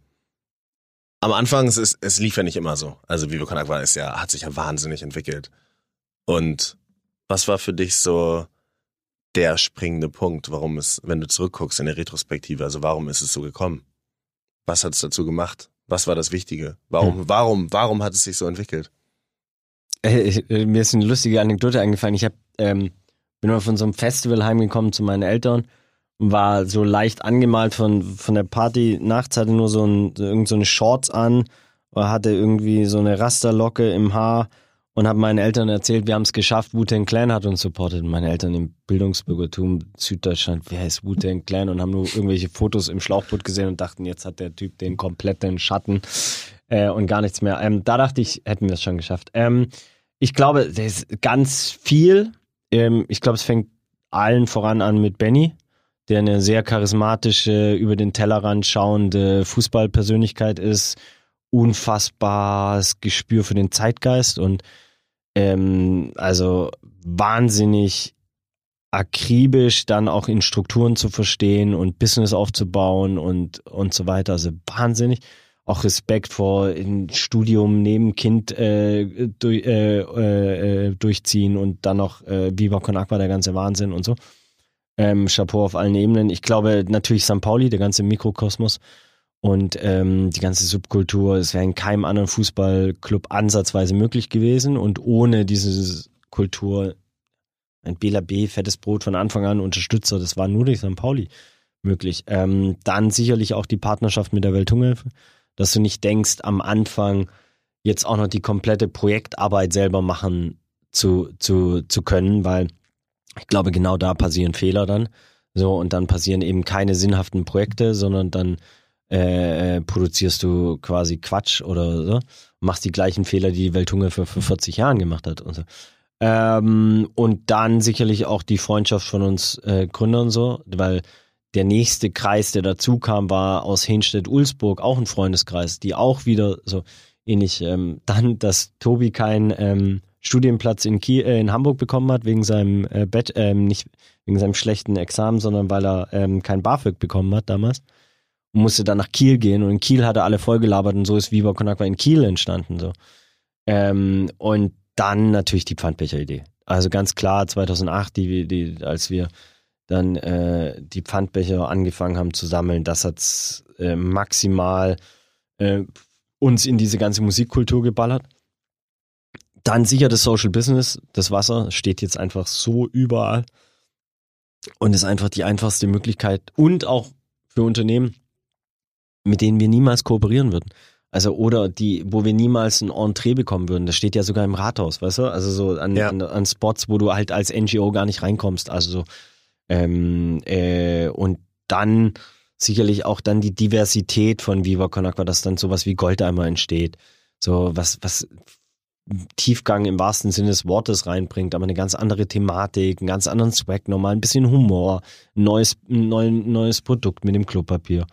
am Anfang, es, ist, es lief ja nicht immer so. Also Viva Con Agua ist ja, hat sich ja wahnsinnig entwickelt. Und was war für dich so der springende Punkt, warum es, wenn du zurückguckst in der Retrospektive, also warum ist es so gekommen? Was hat es dazu gemacht? Was war das Wichtige? Warum, hm. warum, warum hat es sich so entwickelt? Äh, äh, mir ist eine lustige Anekdote eingefallen. Ich hab, ähm, bin mal von so einem Festival heimgekommen zu meinen Eltern war so leicht angemalt von, von der Party. Nachts hatte nur so, ein, irgend so eine Shorts an, hatte irgendwie so eine Rasterlocke im Haar und habe meinen Eltern erzählt, wir haben es geschafft, Wu-Tang Clan hat uns supportet. Meine Eltern im Bildungsbürgertum Süddeutschland, wer ist Wu-Tang Clan? Und haben nur irgendwelche Fotos im Schlauchboot gesehen und dachten, jetzt hat der Typ den kompletten Schatten äh, und gar nichts mehr. Ähm, da dachte ich, hätten wir es schon geschafft. Ähm, ich glaube, das ist ganz viel. Ähm, ich glaube, es fängt allen voran an mit Benny, der eine sehr charismatische, über den Tellerrand schauende Fußballpersönlichkeit ist unfassbares Gespür für den Zeitgeist und ähm, also wahnsinnig akribisch dann auch in Strukturen zu verstehen und Business aufzubauen und, und so weiter. Also wahnsinnig. Auch Respekt vor ein Studium neben Kind äh, durch, äh, äh, durchziehen und dann noch äh, Viva Con Aqua, der ganze Wahnsinn und so. Ähm, Chapeau auf allen Ebenen. Ich glaube natürlich St. Pauli, der ganze Mikrokosmos und ähm, die ganze Subkultur, es wäre in keinem anderen Fußballclub ansatzweise möglich gewesen. Und ohne diese Kultur, ein Bela B, fettes Brot von Anfang an, Unterstützer, das war nur durch St. Pauli möglich. Ähm, dann sicherlich auch die Partnerschaft mit der Welthungerhilfe, dass du nicht denkst, am Anfang jetzt auch noch die komplette Projektarbeit selber machen zu, zu, zu können, weil ich glaube, genau da passieren Fehler dann. So, und dann passieren eben keine sinnhaften Projekte, sondern dann äh, äh, produzierst du quasi Quatsch oder so, machst die gleichen Fehler, die die Welthunger für, für 40 Jahren gemacht hat und so. Ähm, und dann sicherlich auch die Freundschaft von uns äh, Gründern so, weil der nächste Kreis, der dazu kam, war aus Henstedt-Ulsburg, auch ein Freundeskreis, die auch wieder so ähnlich. Ähm, dann, dass Tobi keinen ähm, Studienplatz in, Kiel, äh, in Hamburg bekommen hat, wegen seinem äh, Bett, ähm, nicht wegen seinem schlechten Examen, sondern weil er ähm, kein BAföG bekommen hat damals und musste dann nach Kiel gehen und in Kiel hat er alle vollgelabert und so ist Viva Con Agua in Kiel entstanden. So. Ähm, und dann natürlich die Pfandbecher-Idee. Also ganz klar 2008, die, die, als wir dann äh, die Pfandbecher angefangen haben zu sammeln, das hat äh, maximal äh, uns in diese ganze Musikkultur geballert. Dann sicher das Social Business, das Wasser steht jetzt einfach so überall und ist einfach die einfachste Möglichkeit und auch für Unternehmen, mit denen wir niemals kooperieren würden. Also oder die, wo wir niemals ein Entree bekommen würden. Das steht ja sogar im Rathaus, weißt du? Also so an, ja. an, an Spots, wo du halt als NGO gar nicht reinkommst. Also so ähm, äh, und dann sicherlich auch dann die Diversität von Viva Con Agua, dass dann sowas wie Goldeimer entsteht. So was, was Tiefgang im wahrsten Sinne des Wortes reinbringt, aber eine ganz andere Thematik, einen ganz anderen Swag, nochmal ein bisschen Humor, ein neues, ein neues Produkt mit dem Klopapier.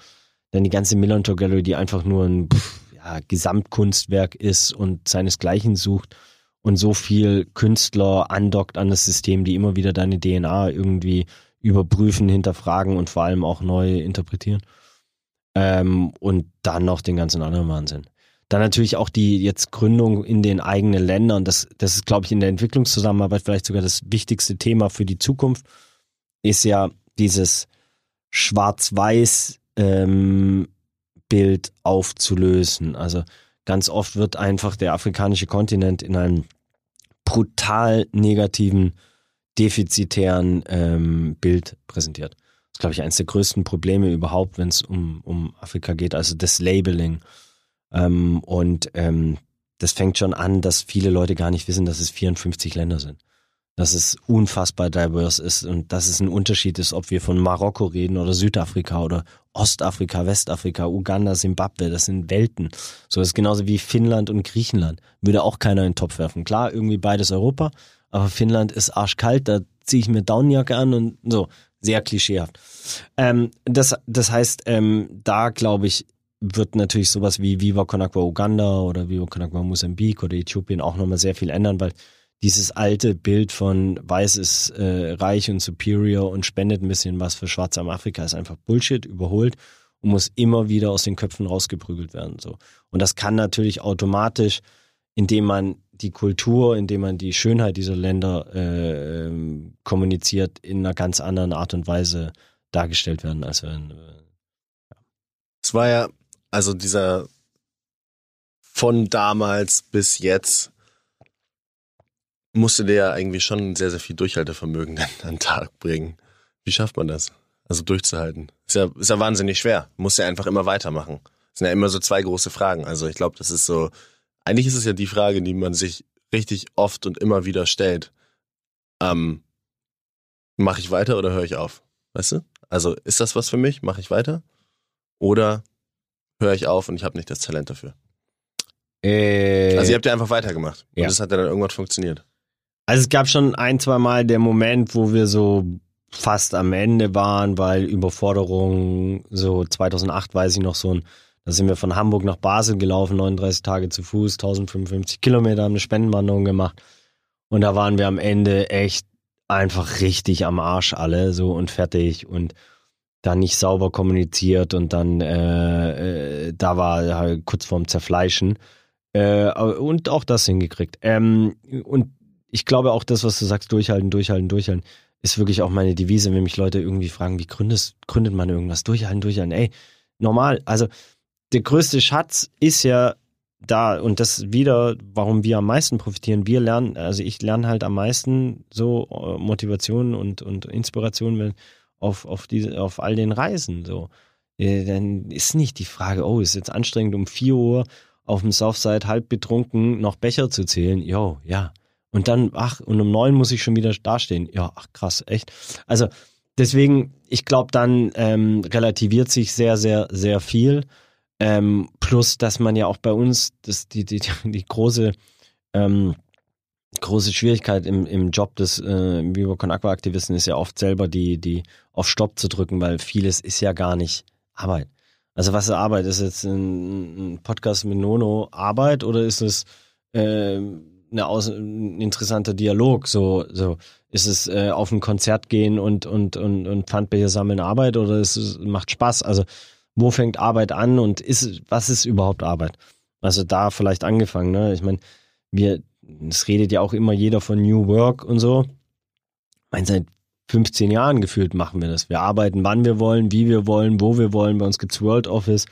Dann die ganze Millantor Gallery, die einfach nur ein ja, Gesamtkunstwerk ist und seinesgleichen sucht und so viel Künstler andockt an das System, die immer wieder deine DNA irgendwie überprüfen, hinterfragen und vor allem auch neu interpretieren. Ähm, und dann noch den ganzen anderen Wahnsinn. Dann natürlich auch die jetzt Gründung in den eigenen Ländern. Das, das ist, glaube ich, in der Entwicklungszusammenarbeit vielleicht sogar das wichtigste Thema für die Zukunft, ist ja dieses Schwarz-Weiß ähm, Bild aufzulösen. Also ganz oft wird einfach der afrikanische Kontinent in einem brutal negativen, defizitären ähm, Bild präsentiert. Das ist, glaube ich, eines der größten Probleme überhaupt, wenn es um, um Afrika geht, also das Labeling. Ähm, und ähm, das fängt schon an, dass viele Leute gar nicht wissen, dass es 54 Länder sind. Dass es unfassbar diverse ist und dass es ein Unterschied ist, ob wir von Marokko reden oder Südafrika oder Ostafrika, Westafrika, Uganda, Simbabwe. Das sind Welten. So ist genauso wie Finnland und Griechenland. Würde auch keiner in den Topf werfen. Klar, irgendwie beides Europa, aber Finnland ist arschkalt, da ziehe ich mir Downjacke an und so. Sehr klischeehaft. Ähm, das, das heißt, ähm, da glaube ich, wird natürlich sowas wie Viva Con Agua Uganda oder Viva Con Agua Mosambik oder Äthiopien auch nochmal sehr viel ändern, weil dieses alte Bild von Weiß ist äh, reich und superior und spendet ein bisschen was für Schwarze am Afrika ist einfach Bullshit, überholt und muss immer wieder aus den Köpfen rausgeprügelt werden. So. Und das kann natürlich automatisch, indem man die Kultur, indem man die Schönheit dieser Länder äh, kommuniziert, in einer ganz anderen Art und Weise dargestellt werden, als wenn. Äh. Es war ja also dieser von damals bis jetzt musste der ja eigentlich schon sehr, sehr viel Durchhaltevermögen an den Tag bringen. Wie schafft man das? Also durchzuhalten. Ist ja, ist ja wahnsinnig schwer. Muss ja einfach immer weitermachen. Das sind ja immer so zwei große Fragen. Also ich glaube, das ist so, eigentlich ist es ja die Frage, die man sich richtig oft und immer wieder stellt. Ähm, Mache ich weiter oder höre ich auf? Weißt du? Also ist das was für mich? Mache ich weiter? Oder höre ich auf und ich habe nicht das Talent dafür. Äh, also ihr habt ja einfach weitergemacht. Und ja. das hat ja dann irgendwann funktioniert. Also es gab schon ein, zwei Mal der Moment, wo wir so fast am Ende waren, weil Überforderung, so 2008 weiß ich noch so ein, da sind wir von Hamburg nach Basel gelaufen, 39 Tage zu Fuß, 1055 Kilometer, haben eine Spendenwanderung gemacht. Und da waren wir am Ende echt einfach richtig am Arsch alle, so und fertig und da nicht sauber kommuniziert und dann äh, äh, da war halt kurz vorm Zerfleischen äh, und auch das hingekriegt. Ähm, und ich glaube auch das, was du sagst, durchhalten, durchhalten, durchhalten, ist wirklich auch meine Devise, wenn mich Leute irgendwie fragen, wie gründest, gründet man irgendwas? Durchhalten, durchhalten. Ey, normal. Also der größte Schatz ist ja da und das wieder, warum wir am meisten profitieren. Wir lernen, also ich lerne halt am meisten so äh, Motivation und, und Inspiration, wenn auf, auf, diese, auf all den Reisen. So. Äh, dann ist nicht die Frage, oh, ist jetzt anstrengend, um 4 Uhr auf dem Southside halb betrunken noch Becher zu zählen. Jo, ja. Und dann, ach, und um neun muss ich schon wieder dastehen. Ja, ach krass, echt. Also deswegen, ich glaube, dann ähm, relativiert sich sehr, sehr, sehr viel. Ähm, plus, dass man ja auch bei uns, das, die, die, die große ähm, große Schwierigkeit im, im Job des äh, Vivo Con Aqua Aktivisten ist ja oft selber die, die auf Stopp zu drücken, weil vieles ist ja gar nicht Arbeit. Also was ist Arbeit? Ist jetzt ein, Podcast mit Nono Arbeit oder ist es äh, eine aus, ein interessanter Dialog? So, so ist es äh, auf ein Konzert gehen und und und und Pfandbecher sammeln Arbeit oder ist es macht Spaß? Also wo fängt Arbeit an und ist, was ist überhaupt Arbeit? Also da vielleicht angefangen, ne? Ich meine, wir, es redet ja auch immer jeder von New Work und so. Ich meine, seit 15 Jahren gefühlt machen wir das. Wir arbeiten, wann wir wollen, wie wir wollen, wo wir wollen. Bei uns gibt's World Office.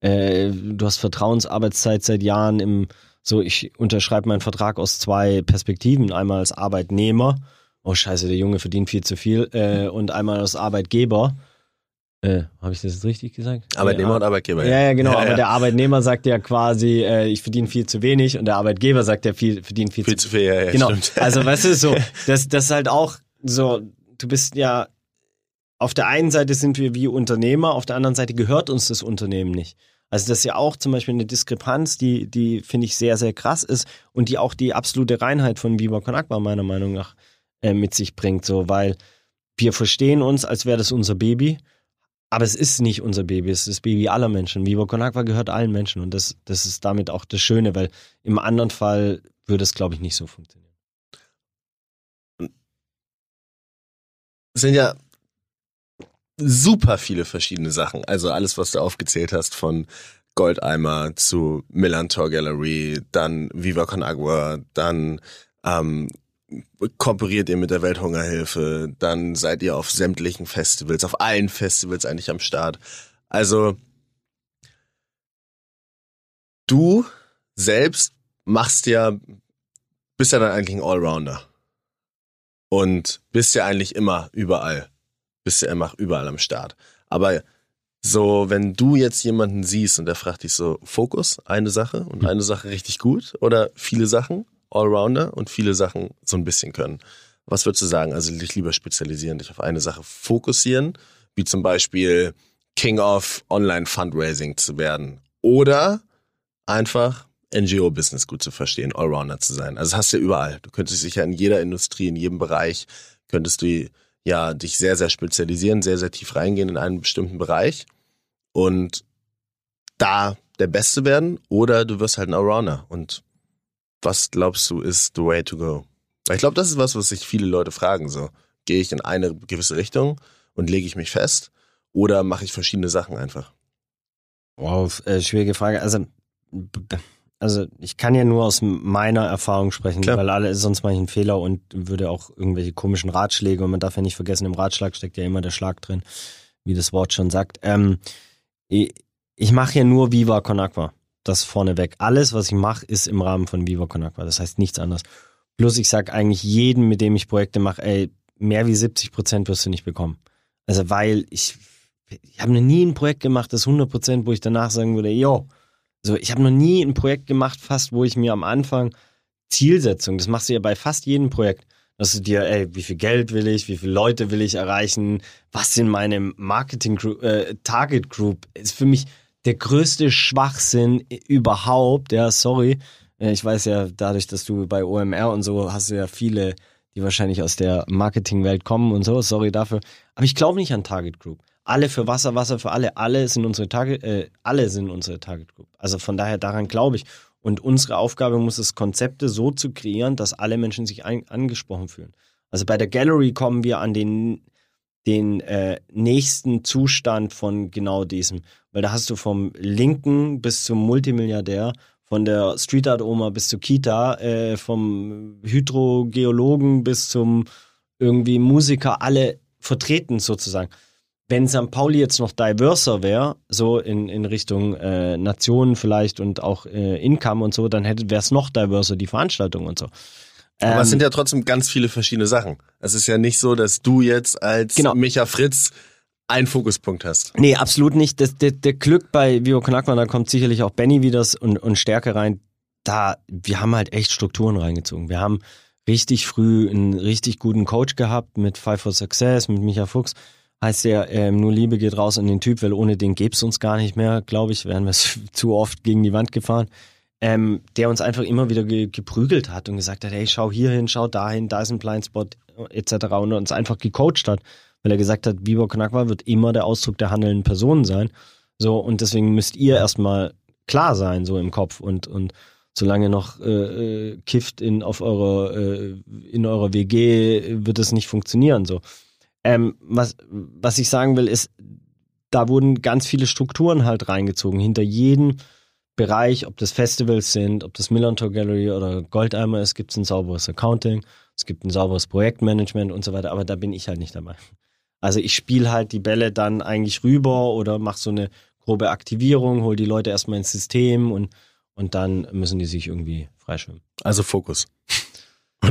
Äh, du hast Vertrauensarbeitszeit seit Jahren im, so ich unterschreibe meinen Vertrag aus zwei Perspektiven. Einmal als Arbeitnehmer, oh scheiße, der Junge verdient viel zu viel, äh, und einmal als Arbeitgeber. Äh, Habe ich das jetzt richtig gesagt? Arbeitnehmer ja, und Arbeitgeber. Ja, ja, genau. Ja, aber ja. der Arbeitnehmer sagt ja quasi, äh, ich verdiene viel zu wenig und der Arbeitgeber sagt ja, viel, verdient viel, viel zu viel. Ja, ja, genau. Stimmt. Also weißt du, so, das, das ist halt auch so, du bist ja, auf der einen Seite sind wir wie Unternehmer, auf der anderen Seite gehört uns das Unternehmen nicht. Also das ist ja auch zum Beispiel eine Diskrepanz, die, die finde ich sehr, sehr krass ist und die auch die absolute Reinheit von Viva Con Agua meiner Meinung nach äh, mit sich bringt, so, weil wir verstehen uns, als wäre das unser Baby, aber es ist nicht unser Baby, es ist das Baby aller Menschen. Viva Con Agua gehört allen Menschen und das, das ist damit auch das Schöne, weil im anderen Fall würde es, glaube ich, nicht so funktionieren. Sind ja super viele verschiedene Sachen. Also alles, was du aufgezählt hast, von Goldeimer zu Millantor Gallery, dann Viva Con Agua, dann ähm, kooperiert ihr mit der Welthungerhilfe, dann seid ihr auf sämtlichen Festivals, auf allen Festivals eigentlich am Start. Also du selbst machst ja, bist ja dann eigentlich ein Allrounder und bist ja eigentlich immer überall bist du immer überall am Start. Aber so, wenn du jetzt jemanden siehst und der fragt dich so, Fokus, eine Sache und eine Sache richtig gut oder viele Sachen, Allrounder und viele Sachen so ein bisschen können. Was würdest du sagen? Also dich lieber spezialisieren, dich auf eine Sache fokussieren, wie zum Beispiel King of Online Fundraising zu werden oder einfach NGO-Business gut zu verstehen, Allrounder zu sein. Also das hast du ja überall. Du könntest dich ja in jeder Industrie, in jedem Bereich, könntest du ja dich sehr, sehr spezialisieren, sehr, sehr tief reingehen in einen bestimmten Bereich und da der Beste werden oder du wirst halt ein Allrounder. Und was glaubst du ist the way to go? Ich glaube, das ist was, was sich viele Leute fragen. So, gehe ich in eine gewisse Richtung und lege ich mich fest oder mache ich verschiedene Sachen einfach? Wow, äh, schwierige Frage. Also also ich kann ja nur aus meiner Erfahrung sprechen, Klar. weil alle sonst mache ich einen Fehler und würde auch irgendwelche komischen Ratschläge und man darf ja nicht vergessen, im Ratschlag steckt ja immer der Schlag drin, wie das Wort schon sagt. Ähm, ich, ich mache ja nur Viva Con Aqua. Das vorneweg. Alles, was ich mache, ist im Rahmen von Viva Con Aqua. Das heißt nichts anderes. Plus ich sag eigentlich jedem, mit dem ich Projekte mache, ey, mehr wie 70 Prozent wirst du nicht bekommen. Also weil ich, ich habe noch nie ein Projekt gemacht, das 100 Prozent, wo ich danach sagen würde, yo, so, ich habe noch nie ein Projekt gemacht, fast, wo ich mir am Anfang Zielsetzung, das machst du ja bei fast jedem Projekt, dass du dir, ey, wie viel Geld will ich, wie viele Leute will ich erreichen, was in meinem Marketing äh, Target Group ist für mich der größte Schwachsinn überhaupt. Ja, sorry. Äh, ich weiß ja, dadurch, dass du bei OMR und so hast du ja viele, die wahrscheinlich aus der Marketingwelt kommen und so. Sorry dafür. Aber ich glaube nicht an Target Group alle für Wasser, Wasser für alle, alle sind unsere Target, äh, alle sind unsere Target Group. Also von daher daran glaube ich. Und unsere Aufgabe muss es, Konzepte so zu kreieren, dass alle Menschen sich ein, angesprochen fühlen. Also bei der Gallery kommen wir an den, den äh, nächsten Zustand von genau diesem. Weil da hast du vom Linken bis zum Multimilliardär, von der Street Art Oma bis zur Kita, äh, vom Hydrogeologen bis zum irgendwie Musiker, alle vertreten sozusagen wenn St. Pauli jetzt noch diverser wäre, so in, in Richtung äh, Nationen vielleicht und auch äh, Income und so, dann wäre es noch diverser, die Veranstaltung und so. Aber ähm, es sind ja trotzdem ganz viele verschiedene Sachen. Es ist ja nicht so, dass du jetzt als genau. Micha Fritz einen Fokuspunkt hast. Nee, absolut nicht. Das, der, der Glück bei Vivo Knackmann, da kommt sicherlich auch Benny wieder und, und Stärke rein. Da, wir haben halt echt Strukturen reingezogen. Wir haben richtig früh einen richtig guten Coach gehabt mit Five for Success, mit Micha Fuchs heißt ja, ähm, nur Liebe geht raus an den Typ, weil ohne den gäbe es uns gar nicht mehr, glaube ich, wären wir zu oft gegen die Wand gefahren. Ähm, der uns einfach immer wieder ge geprügelt hat und gesagt hat, hey, schau hier hin, schau dahin, da ist ein Blindspot etc. und uns einfach gecoacht hat, weil er gesagt hat, Bibor Knackwa wird immer der Ausdruck der handelnden Person sein. So, und deswegen müsst ihr erstmal klar sein, so im Kopf und, und solange noch äh, äh kifft in auf eurer äh, in eurer WG wird es nicht funktionieren so ähm, was, was ich sagen will, ist, da wurden ganz viele Strukturen halt reingezogen. Hinter jedem Bereich, ob das Festivals sind, ob das Millantor Gallery oder Goldeimer ist, gibt es ein sauberes Accounting, es gibt ein sauberes Projektmanagement und so weiter, aber da bin ich halt nicht dabei. Also ich spiele halt die Bälle dann eigentlich rüber oder mache so eine grobe Aktivierung, hole die Leute erstmal ins System und, und dann müssen die sich irgendwie freischwimmen. Also Fokus.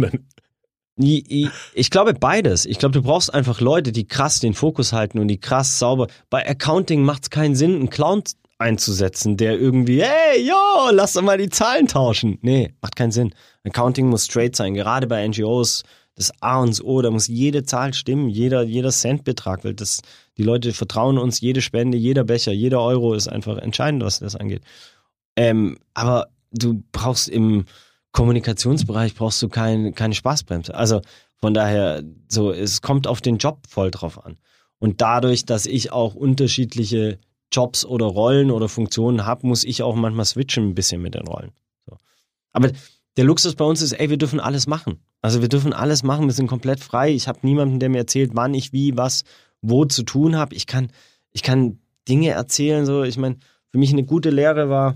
Ich glaube beides. Ich glaube, du brauchst einfach Leute, die krass den Fokus halten und die krass sauber. Bei Accounting macht es keinen Sinn, einen Clown einzusetzen, der irgendwie, hey, yo, lass doch mal die Zahlen tauschen. Nee, macht keinen Sinn. Accounting muss straight sein. Gerade bei NGOs, das A und O, da muss jede Zahl stimmen, jeder, jeder Centbetrag, weil das, die Leute vertrauen uns, jede Spende, jeder Becher, jeder Euro ist einfach entscheidend, was das angeht. Ähm, aber du brauchst im Kommunikationsbereich brauchst du kein, keine Spaßbremse. Also von daher, so, es kommt auf den Job voll drauf an. Und dadurch, dass ich auch unterschiedliche Jobs oder Rollen oder Funktionen habe, muss ich auch manchmal switchen ein bisschen mit den Rollen. So. Aber der Luxus bei uns ist, ey, wir dürfen alles machen. Also wir dürfen alles machen, wir sind komplett frei. Ich habe niemanden, der mir erzählt, wann ich wie, was, wo zu tun habe. Ich kann, ich kann Dinge erzählen. So, ich meine, für mich eine gute Lehre war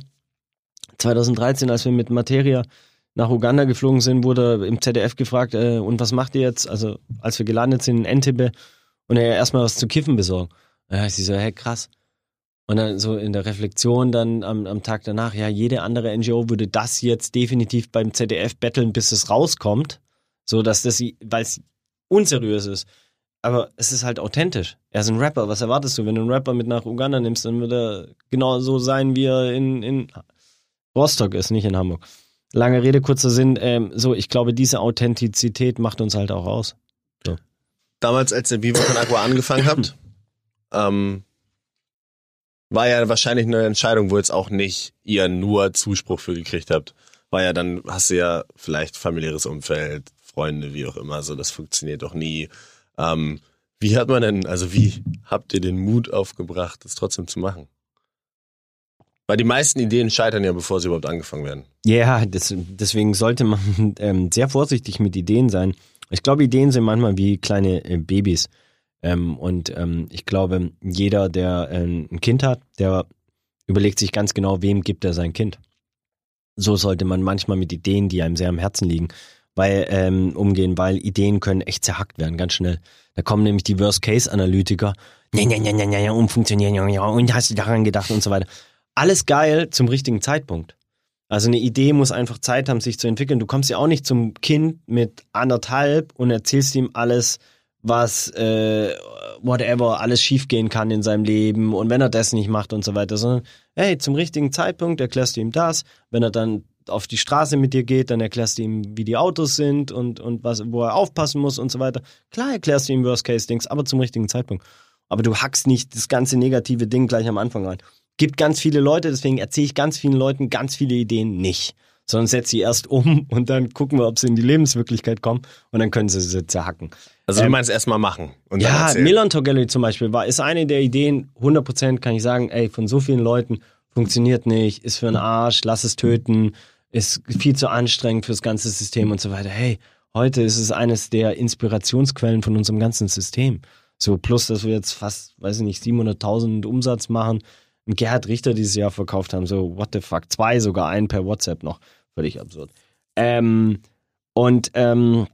2013, als wir mit Materia nach Uganda geflogen sind, wurde im ZDF gefragt, äh, und was macht ihr jetzt? Also als wir gelandet sind in Entebbe und er erstmal was zu kiffen besorgen. Ja, ich so, hey, krass. Und dann so in der Reflexion dann am, am Tag danach, ja, jede andere NGO würde das jetzt definitiv beim ZDF betteln, bis es rauskommt. So dass das, weil es unseriös ist. Aber es ist halt authentisch. Er ist ein Rapper. Was erwartest du, wenn du einen Rapper mit nach Uganda nimmst, dann wird er genau so sein, wie er in, in Rostock ist, nicht in Hamburg. Lange Rede, kurzer Sinn. Ähm, so, ich glaube, diese Authentizität macht uns halt auch aus. So. Damals, als ihr Vivo con Aqua angefangen habt, ähm, war ja wahrscheinlich eine Entscheidung, wo jetzt auch nicht ihr nur Zuspruch für gekriegt habt. War ja dann, hast du ja vielleicht familiäres Umfeld, Freunde, wie auch immer, so das funktioniert doch nie. Ähm, wie hat man denn, also wie habt ihr den Mut aufgebracht, das trotzdem zu machen? Weil die meisten Ideen scheitern ja, bevor sie überhaupt angefangen werden. Ja, das, deswegen sollte man ähm, sehr vorsichtig mit Ideen sein. Ich glaube, Ideen sind manchmal wie kleine äh, Babys. Ähm, und ähm, ich glaube, jeder, der äh, ein Kind hat, der überlegt sich ganz genau, wem gibt er sein Kind. So sollte man manchmal mit Ideen, die einem sehr am Herzen liegen, weil, ähm, umgehen, weil Ideen können echt zerhackt werden, ganz schnell. Da kommen nämlich die Worst-Case-Analytiker, ja, ja, ja, ja, ja, umfunktionieren, ja, ja, und hast du daran gedacht und so weiter. Alles geil zum richtigen Zeitpunkt. Also eine Idee muss einfach Zeit haben, sich zu entwickeln. Du kommst ja auch nicht zum Kind mit anderthalb und erzählst ihm alles, was äh, whatever alles schiefgehen kann in seinem Leben und wenn er das nicht macht und so weiter, sondern hey, zum richtigen Zeitpunkt erklärst du ihm das. Wenn er dann auf die Straße mit dir geht, dann erklärst du ihm, wie die Autos sind und, und was, wo er aufpassen muss und so weiter. Klar erklärst du ihm Worst-Case-Dings, aber zum richtigen Zeitpunkt. Aber du hackst nicht das ganze negative Ding gleich am Anfang rein. Gibt ganz viele Leute, deswegen erzähle ich ganz vielen Leuten ganz viele Ideen nicht sondern setze sie erst um und dann gucken wir, ob sie in die Lebenswirklichkeit kommen und dann können sie sie zerhacken. Also du ähm, meinst erstmal machen und Ja, Milan Gallery zum Beispiel war, ist eine der Ideen, 100% kann ich sagen, ey, von so vielen Leuten funktioniert nicht, ist für einen Arsch, lass es töten, ist viel zu anstrengend fürs ganze System und so weiter. Hey, heute ist es eines der Inspirationsquellen von unserem ganzen System. So plus, dass wir jetzt fast, weiß ich nicht, 700.000 Umsatz machen, und Gerhard Richter dieses Jahr verkauft haben. So, what the fuck, zwei sogar, einen per WhatsApp noch. Völlig absurd. Ähm, und ähm,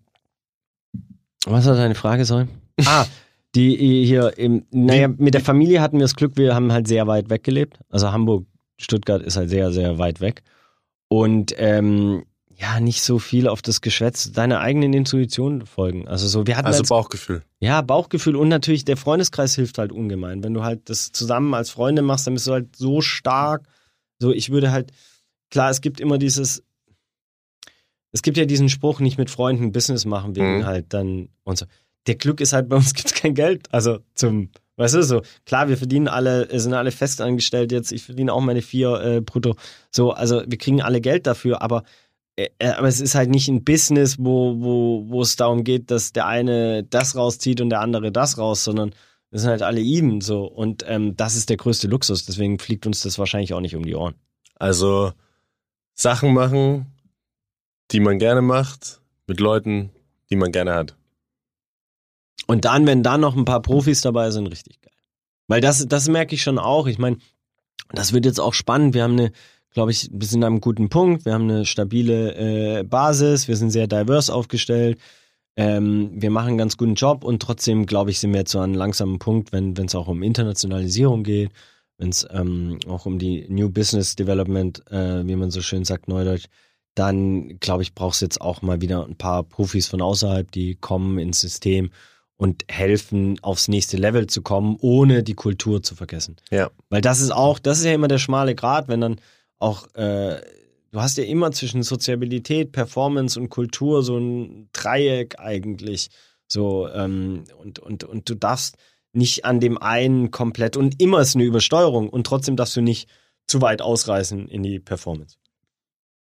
was war deine Frage, soll? ah, die hier im, naja, mit der Familie hatten wir das Glück, wir haben halt sehr weit weg gelebt. Also Hamburg, Stuttgart ist halt sehr, sehr weit weg. Und ähm, ja, nicht so viel auf das Geschwätz deiner eigenen Intuition folgen. Also so, wir hatten also als, Bauchgefühl. Ja, Bauchgefühl und natürlich der Freundeskreis hilft halt ungemein. Wenn du halt das zusammen als Freunde machst, dann bist du halt so stark. So, ich würde halt, klar, es gibt immer dieses, es gibt ja diesen Spruch, nicht mit Freunden Business machen wegen mhm. halt dann und so. Der Glück ist halt, bei uns gibt es kein Geld. Also zum, weißt du, so, klar, wir verdienen alle, sind alle festangestellt jetzt, ich verdiene auch meine vier äh, brutto. So, also wir kriegen alle Geld dafür, aber aber es ist halt nicht ein Business, wo, wo, wo es darum geht, dass der eine das rauszieht und der andere das raus, sondern wir sind halt alle eben so. Und ähm, das ist der größte Luxus. Deswegen fliegt uns das wahrscheinlich auch nicht um die Ohren. Also Sachen machen, die man gerne macht, mit Leuten, die man gerne hat. Und dann, wenn da noch ein paar Profis dabei sind, richtig geil. Weil das, das merke ich schon auch. Ich meine, das wird jetzt auch spannend. Wir haben eine, glaube ich, wir sind an einem guten Punkt. Wir haben eine stabile äh, Basis. Wir sind sehr divers aufgestellt. Ähm, wir machen einen ganz guten Job und trotzdem, glaube ich, sind wir jetzt so an einem langsamen Punkt, wenn es auch um Internationalisierung geht, wenn es ähm, auch um die New Business Development, äh, wie man so schön sagt, Neudeutsch, dann glaube ich, brauchst du jetzt auch mal wieder ein paar Profis von außerhalb, die kommen ins System und helfen, aufs nächste Level zu kommen, ohne die Kultur zu vergessen. Ja. Weil das ist auch, das ist ja immer der schmale Grat, wenn dann auch, äh, du hast ja immer zwischen Soziabilität, Performance und Kultur so ein Dreieck eigentlich. So, ähm, und, und, und du darfst nicht an dem einen komplett und immer ist eine Übersteuerung und trotzdem darfst du nicht zu weit ausreißen in die Performance.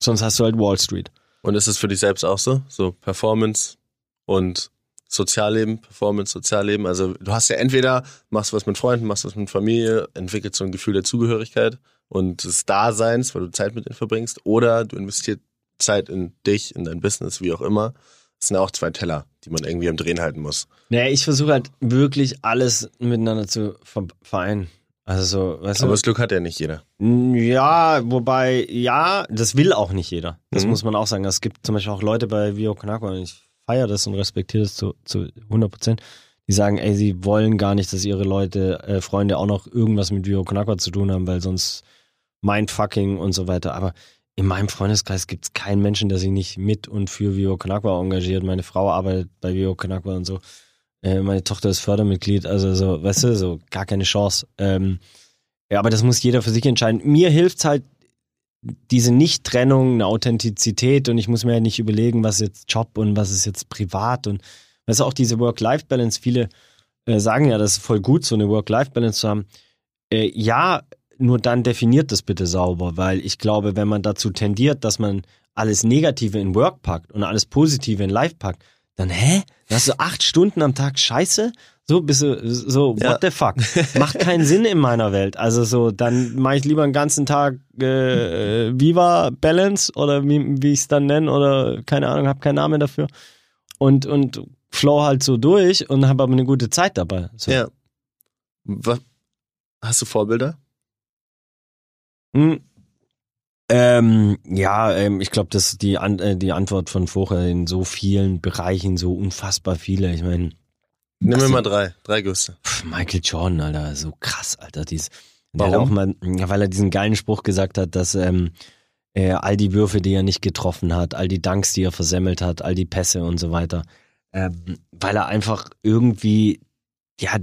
Sonst hast du halt Wall Street. Und ist es für dich selbst auch so? So Performance und Sozialleben, Performance, Sozialleben. Also du hast ja entweder machst was mit Freunden, machst was mit Familie, entwickelst so ein Gefühl der Zugehörigkeit und des Daseins, weil du Zeit mit ihnen verbringst, oder du investierst Zeit in dich, in dein Business, wie auch immer. Das sind ja auch zwei Teller, die man irgendwie am Drehen halten muss. Naja, ich versuche halt wirklich alles miteinander zu vereinen. Also so, weißt Aber du? das Glück hat ja nicht jeder. Ja, wobei, ja, das will auch nicht jeder. Das Mhm. muss man auch sagen. Es gibt zum Beispiel auch Leute bei Vio und ich feiere das und respektiere das zu, zu 100 Prozent, die sagen, ey, sie wollen gar nicht, dass ihre Leute, äh, Freunde auch noch irgendwas mit Vio Konako zu tun haben, weil sonst Mindfucking und so weiter. Aber in meinem Freundeskreis gibt es keinen Menschen, der sich nicht mit und für Vio Konakwa engagiert. Meine Frau arbeitet bei Vio Konakwa und so. Äh, meine Tochter ist Fördermitglied, also so, weißt du, so gar keine Chance. Ähm, ja, aber das muss jeder für sich entscheiden. Mir hilft halt diese Nicht-Trennung, eine Authentizität und ich muss mir ja nicht überlegen, was ist jetzt Job und was ist jetzt privat und weißt du, auch diese Work-Life-Balance, viele äh, sagen ja, das ist voll gut, so eine Work-Life-Balance zu haben. Äh, ja, nur dann definiert das bitte sauber, weil ich glaube, wenn man dazu tendiert, dass man alles Negative in Work packt und alles Positive in Life packt, dann hä? Dann hast du acht Stunden am Tag Scheiße? So bist du so what Ja. the fuck? Macht keinen Sinn in meiner Welt. Also so, dann mache ich lieber einen ganzen Tag äh, Viva Balance oder wie, wie ich es dann nenne oder keine Ahnung, habe keinen Namen dafür und und flow halt so durch und habe aber eine gute Zeit dabei. So. Ja. Was, hast du Vorbilder? Hm. Ähm, ja, ähm, ich glaube, dass die, An äh, die Antwort von vorher in so vielen Bereichen, so unfassbar viele. Ich meine, Nimm mir mal drei. Drei Größte. Michael Jordan, Alter, so krass, Alter. Dies, der Warum? auch mal, weil er diesen geilen Spruch gesagt hat, dass ähm, äh, all die Würfe, die er nicht getroffen hat, all die Dunks, die er versemmelt hat, all die Pässe und so weiter, ähm, weil er einfach irgendwie, ja,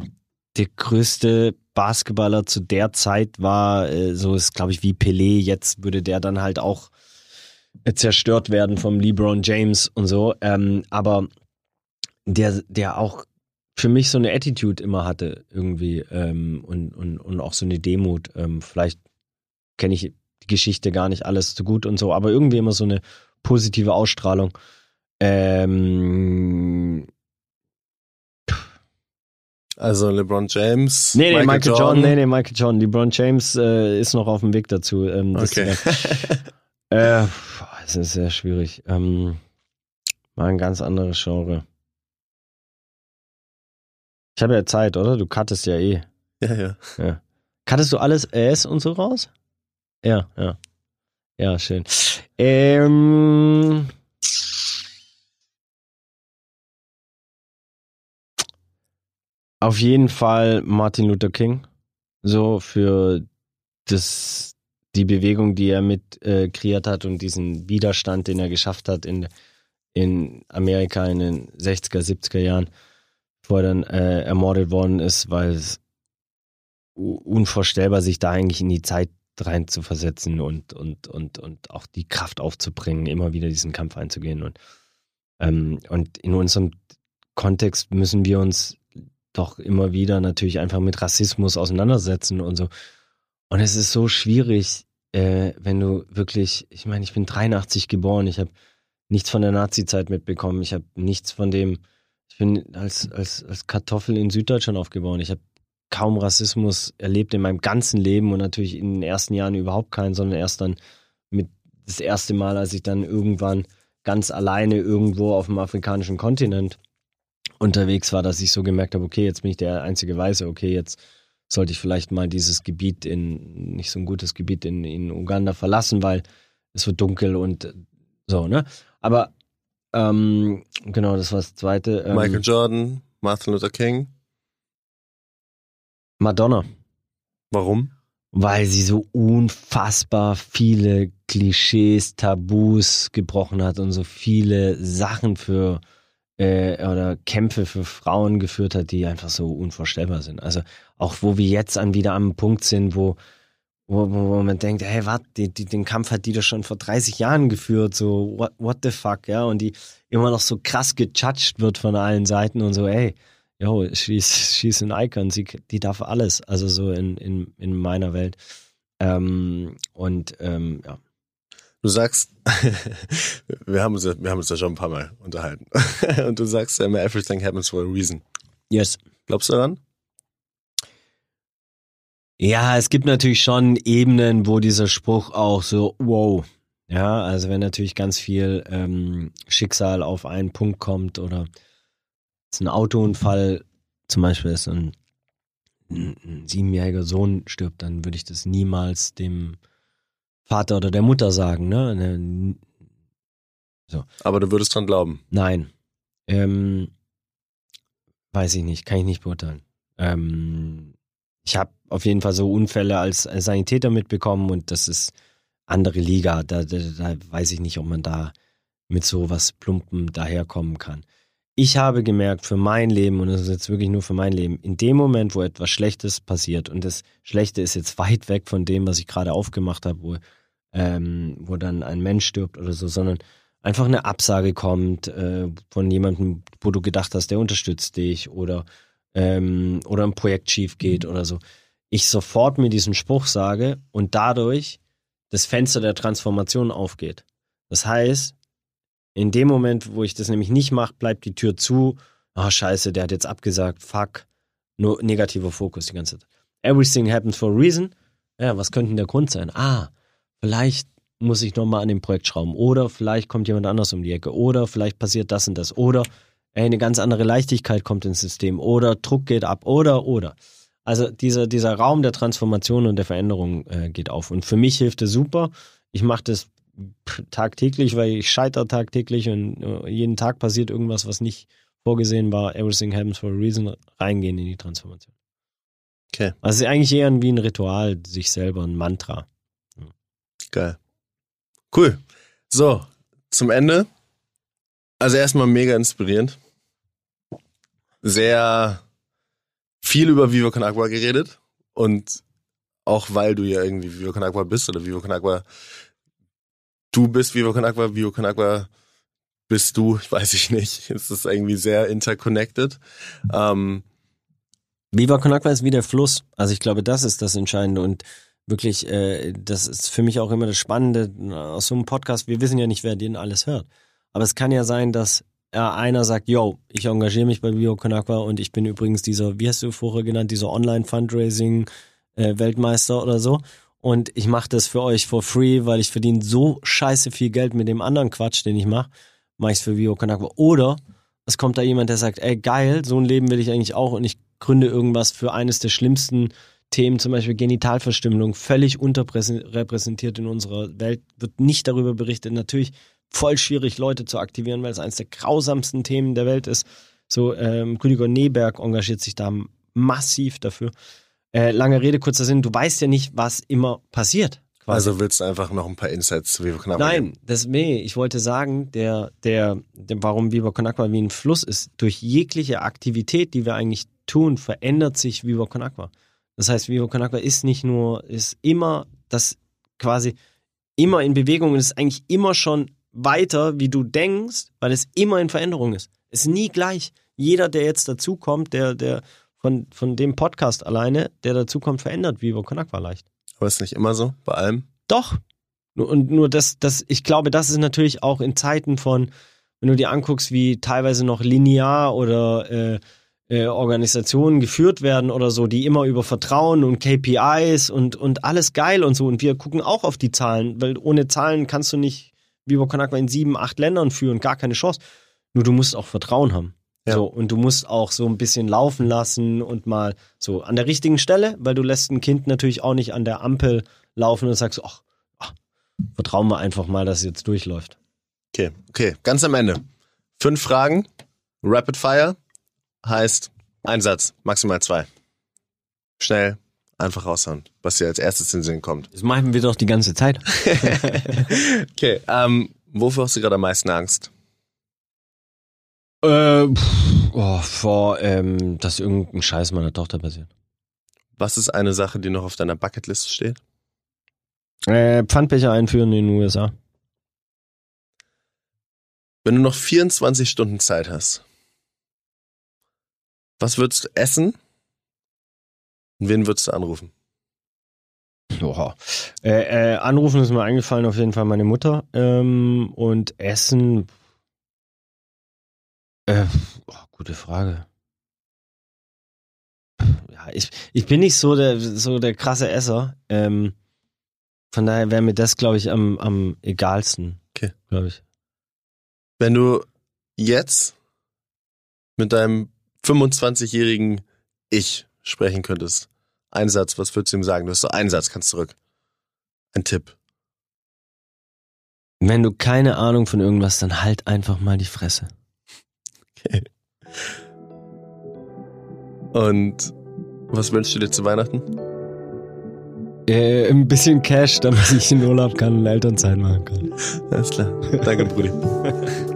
der größte Basketballer zu der Zeit war, äh, so ist, glaube ich, wie Pelé. Jetzt würde der dann halt auch äh, zerstört werden vom LeBron James und so. Ähm, aber der, der auch für mich so eine Attitude immer hatte irgendwie ähm, und, und, und auch so eine Demut. Ähm, vielleicht kenne ich die Geschichte gar nicht alles so gut und so, aber irgendwie immer so eine positive Ausstrahlung. Ähm, Also LeBron James. nee, nee, Michael, Jordan. nee, nee, Michael Jordan. LeBron James äh, ist noch auf dem Weg dazu. Ähm, das Okay. Äh, es ist sehr schwierig. Ähm, mal ein ganz anderes Genre. Ich habe ja Zeit, oder? Du cuttest ja eh. ja, ja. Cuttest du alles AS und so raus? Ja, ja. Ja, schön. Ähm, auf jeden Fall Martin Luther King. So für das, die Bewegung, die er mit äh, kreiert hat und diesen Widerstand, den er geschafft hat in, in Amerika in den 60er, 70er Jahren, bevor er dann äh, ermordet worden ist, weil es unvorstellbar, sich da eigentlich in die Zeit rein zu versetzen und, und, und, und auch die Kraft aufzubringen, immer wieder diesen Kampf einzugehen. Und, ähm, und in unserem Kontext müssen wir uns doch immer wieder natürlich einfach mit Rassismus auseinandersetzen und so. Und es ist so schwierig, äh, wenn du wirklich, ich meine, ich bin 83 geboren, ich habe nichts von der Nazi-Zeit mitbekommen, ich habe nichts von dem, ich bin als, als, als Kartoffel in Süddeutschland aufgeboren, ich habe kaum Rassismus erlebt in meinem ganzen Leben und natürlich in den ersten Jahren überhaupt keinen, sondern erst dann mit das erste Mal, als ich dann irgendwann ganz alleine irgendwo auf dem afrikanischen Kontinent unterwegs war, dass ich so gemerkt habe, okay, jetzt bin ich der einzige Weiße, okay, jetzt sollte ich vielleicht mal dieses Gebiet in, nicht so ein gutes Gebiet in, in Uganda verlassen, weil es wird dunkel und so, ne? Aber ähm, genau, das war das zweite. Ähm, Michael Jordan, Martin Luther King. Madonna. Warum? Weil sie so unfassbar viele Klischees, Tabus gebrochen hat und so viele Sachen für äh, oder Kämpfe für Frauen geführt hat, die einfach so unvorstellbar sind. Also auch wo wir jetzt an wieder am Punkt sind, wo wo, wo man denkt, hey, warte, den Kampf hat die doch schon vor 30 Jahren geführt, so what, what the fuck, ja, und die immer noch so krass gejudged wird von allen Seiten und so, ey, yo, she's, she's an Icon, sie, die darf alles, also so in, in, in meiner Welt. Ähm, und ähm, ja. Du sagst, wir haben, uns, wir haben uns da schon ein paar Mal unterhalten. und du sagst immer, everything happens for a reason. Yes. Glaubst du daran? Ja, es gibt natürlich schon Ebenen, wo dieser Spruch auch so, wow. Ja, also wenn natürlich ganz viel ähm, Schicksal auf einen Punkt kommt oder es ein Autounfall, zum Beispiel ist ein, ein, ein siebenjähriger Sohn stirbt, dann würde ich das niemals dem Vater oder der Mutter sagen, ne? ne so. Aber du würdest dran glauben? Nein. Ähm, weiß ich nicht, kann ich nicht beurteilen. Ähm, ich habe auf jeden Fall so Unfälle als Sanitäter mitbekommen und das ist andere Liga. Da, da, da weiß ich nicht, ob man da mit so was Plumpen daherkommen kann. Ich habe gemerkt für mein Leben, und das ist jetzt wirklich nur für mein Leben, in dem Moment, wo etwas Schlechtes passiert, und das Schlechte ist jetzt weit weg von dem, was ich gerade aufgemacht habe, wo, ähm, wo dann ein Mensch stirbt oder so, sondern einfach eine Absage kommt äh, von jemandem, wo du gedacht hast, der unterstützt dich oder ähm, oder ein Projekt schief geht mhm. oder so, ich sofort mir diesen Spruch sage und dadurch das Fenster der Transformation aufgeht. Das heißt, in dem Moment, wo ich das nämlich nicht mache, bleibt die Tür zu. Ah, oh, scheiße, der hat jetzt abgesagt, fuck. Nur negativer Fokus die ganze Zeit. Everything happens for a reason. Ja, was könnte denn der Grund sein? Ah, vielleicht muss ich nochmal an dem Projekt schrauben. Oder vielleicht kommt jemand anders um die Ecke. Oder vielleicht passiert das und das. Oder ey, eine ganz andere Leichtigkeit kommt ins System oder Druck geht ab oder oder. Also dieser, dieser Raum der Transformation und der Veränderung äh, geht auf. Und für mich hilft es super. Ich mache das tagtäglich, weil ich scheitere tagtäglich und äh, jeden Tag passiert irgendwas, was nicht vorgesehen war. Everything happens for a reason. Reingehen in die Transformation. Okay. Also es ist eigentlich eher wie ein Ritual, sich selber ein Mantra. Geil. Cool. So, zum Ende. Also erstmal mega inspirierend sehr viel über Vivo Con Agua geredet und auch weil du ja irgendwie Vivo Con Agua bist oder Vivo Con Agua, du bist Vivo Con Agua, Vivo Con Agua bist du, weiß ich nicht. Es ist irgendwie sehr interconnected. Ähm, Viva Con Agua ist wie der Fluss. Also ich glaube, das ist das Entscheidende und wirklich, äh, das ist für mich auch immer das Spannende aus so einem Podcast. Wir wissen ja nicht, wer den alles hört. Aber es kann ja sein, dass ja, einer sagt, yo, ich engagiere mich bei Bio Konakwa und ich bin übrigens dieser, wie hast du vorher genannt, dieser Online-Fundraising-Weltmeister äh, oder so. Und ich mache das für euch for free, weil ich verdiene so scheiße viel Geld mit dem anderen Quatsch, den ich mache, mache ich es für Bio Konakwa. Oder es kommt da jemand, der sagt, ey geil, so ein Leben will ich eigentlich auch und ich gründe irgendwas für eines der schlimmsten Themen, zum Beispiel Genitalverstümmelung, völlig unterrepräsentiert in unserer Welt, wird nicht darüber berichtet. Natürlich voll schwierig, Leute zu aktivieren, weil es eines der grausamsten Themen der Welt ist. So, ähm, Rüdiger Neberg engagiert sich da massiv dafür. Äh, lange Rede, kurzer Sinn, du weißt ja nicht, was immer passiert. Quasi. Also willst du einfach noch ein paar Insights zu Viva Con Nein, das nee, ich wollte sagen, der, der, der, warum Viva Con Agua wie ein Fluss ist, durch jegliche Aktivität, die wir eigentlich tun, verändert sich Viva Con Agua. Das heißt, Viva Con Agua ist nicht nur, ist immer das quasi immer in Bewegung und ist eigentlich immer schon weiter, wie du denkst, weil es immer in Veränderung ist. Es ist nie gleich. Jeder, der jetzt dazukommt, der, der von, von dem Podcast alleine, der dazukommt, verändert Vivo Con Aqua leicht. Aber ist nicht immer so, bei allem? Doch. Und nur das, das, ich glaube, das ist natürlich auch in Zeiten von, wenn du dir anguckst, wie teilweise noch linear oder äh, äh, Organisationen geführt werden oder so, die immer über Vertrauen und KPIs und, und alles geil und so. Und wir gucken auch auf die Zahlen, weil ohne Zahlen kannst du nicht Vivo Con Agua in sieben, acht Ländern führen, gar keine Chance. Nur du musst auch Vertrauen haben. Ja. So, und du musst auch so ein bisschen laufen lassen und mal so an der richtigen Stelle, weil du lässt ein Kind natürlich auch nicht an der Ampel laufen und sagst, ach, ach vertrauen wir einfach mal, dass es jetzt durchläuft. Okay, okay, ganz am Ende. Fünf Fragen, Rapid Fire heißt ein Satz, maximal zwei. Schnell, einfach raushauen, was dir als erstes in den Sinn kommt. Das machen wir doch die ganze Zeit. Okay, ähm, wofür hast du gerade am meisten Angst? äh, pff, oh, vor, ähm, dass irgendein Scheiß meiner Tochter passiert. Was ist eine Sache, die noch auf deiner Bucketlist steht? Äh, Pfandbecher einführen in den USA. Wenn du noch 24 Stunden Zeit hast, was würdest du essen wen würdest du anrufen? Oha. Äh, äh, anrufen ist mir eingefallen, auf jeden Fall meine Mutter. Ähm, und Essen. Äh, oh, gute Frage. Ja, ich, ich bin nicht so der, so der krasse Esser. Ähm, von daher wäre mir das, glaube ich, am, am egalsten. Okay. Glaube ich. Wenn du jetzt mit deinem 25-jährigen Ich sprechen könntest, ein Satz, was würdest du ihm sagen? Du hast so einen Satz, kannst zurück. Ein Tipp. Wenn du keine Ahnung von irgendwas, dann halt einfach mal die Fresse. Und was wünschst du dir zu Weihnachten? Äh, ein bisschen Cash, damit ich in Urlaub kann und Elternzeit machen kann. Alles klar. Danke, Brudi.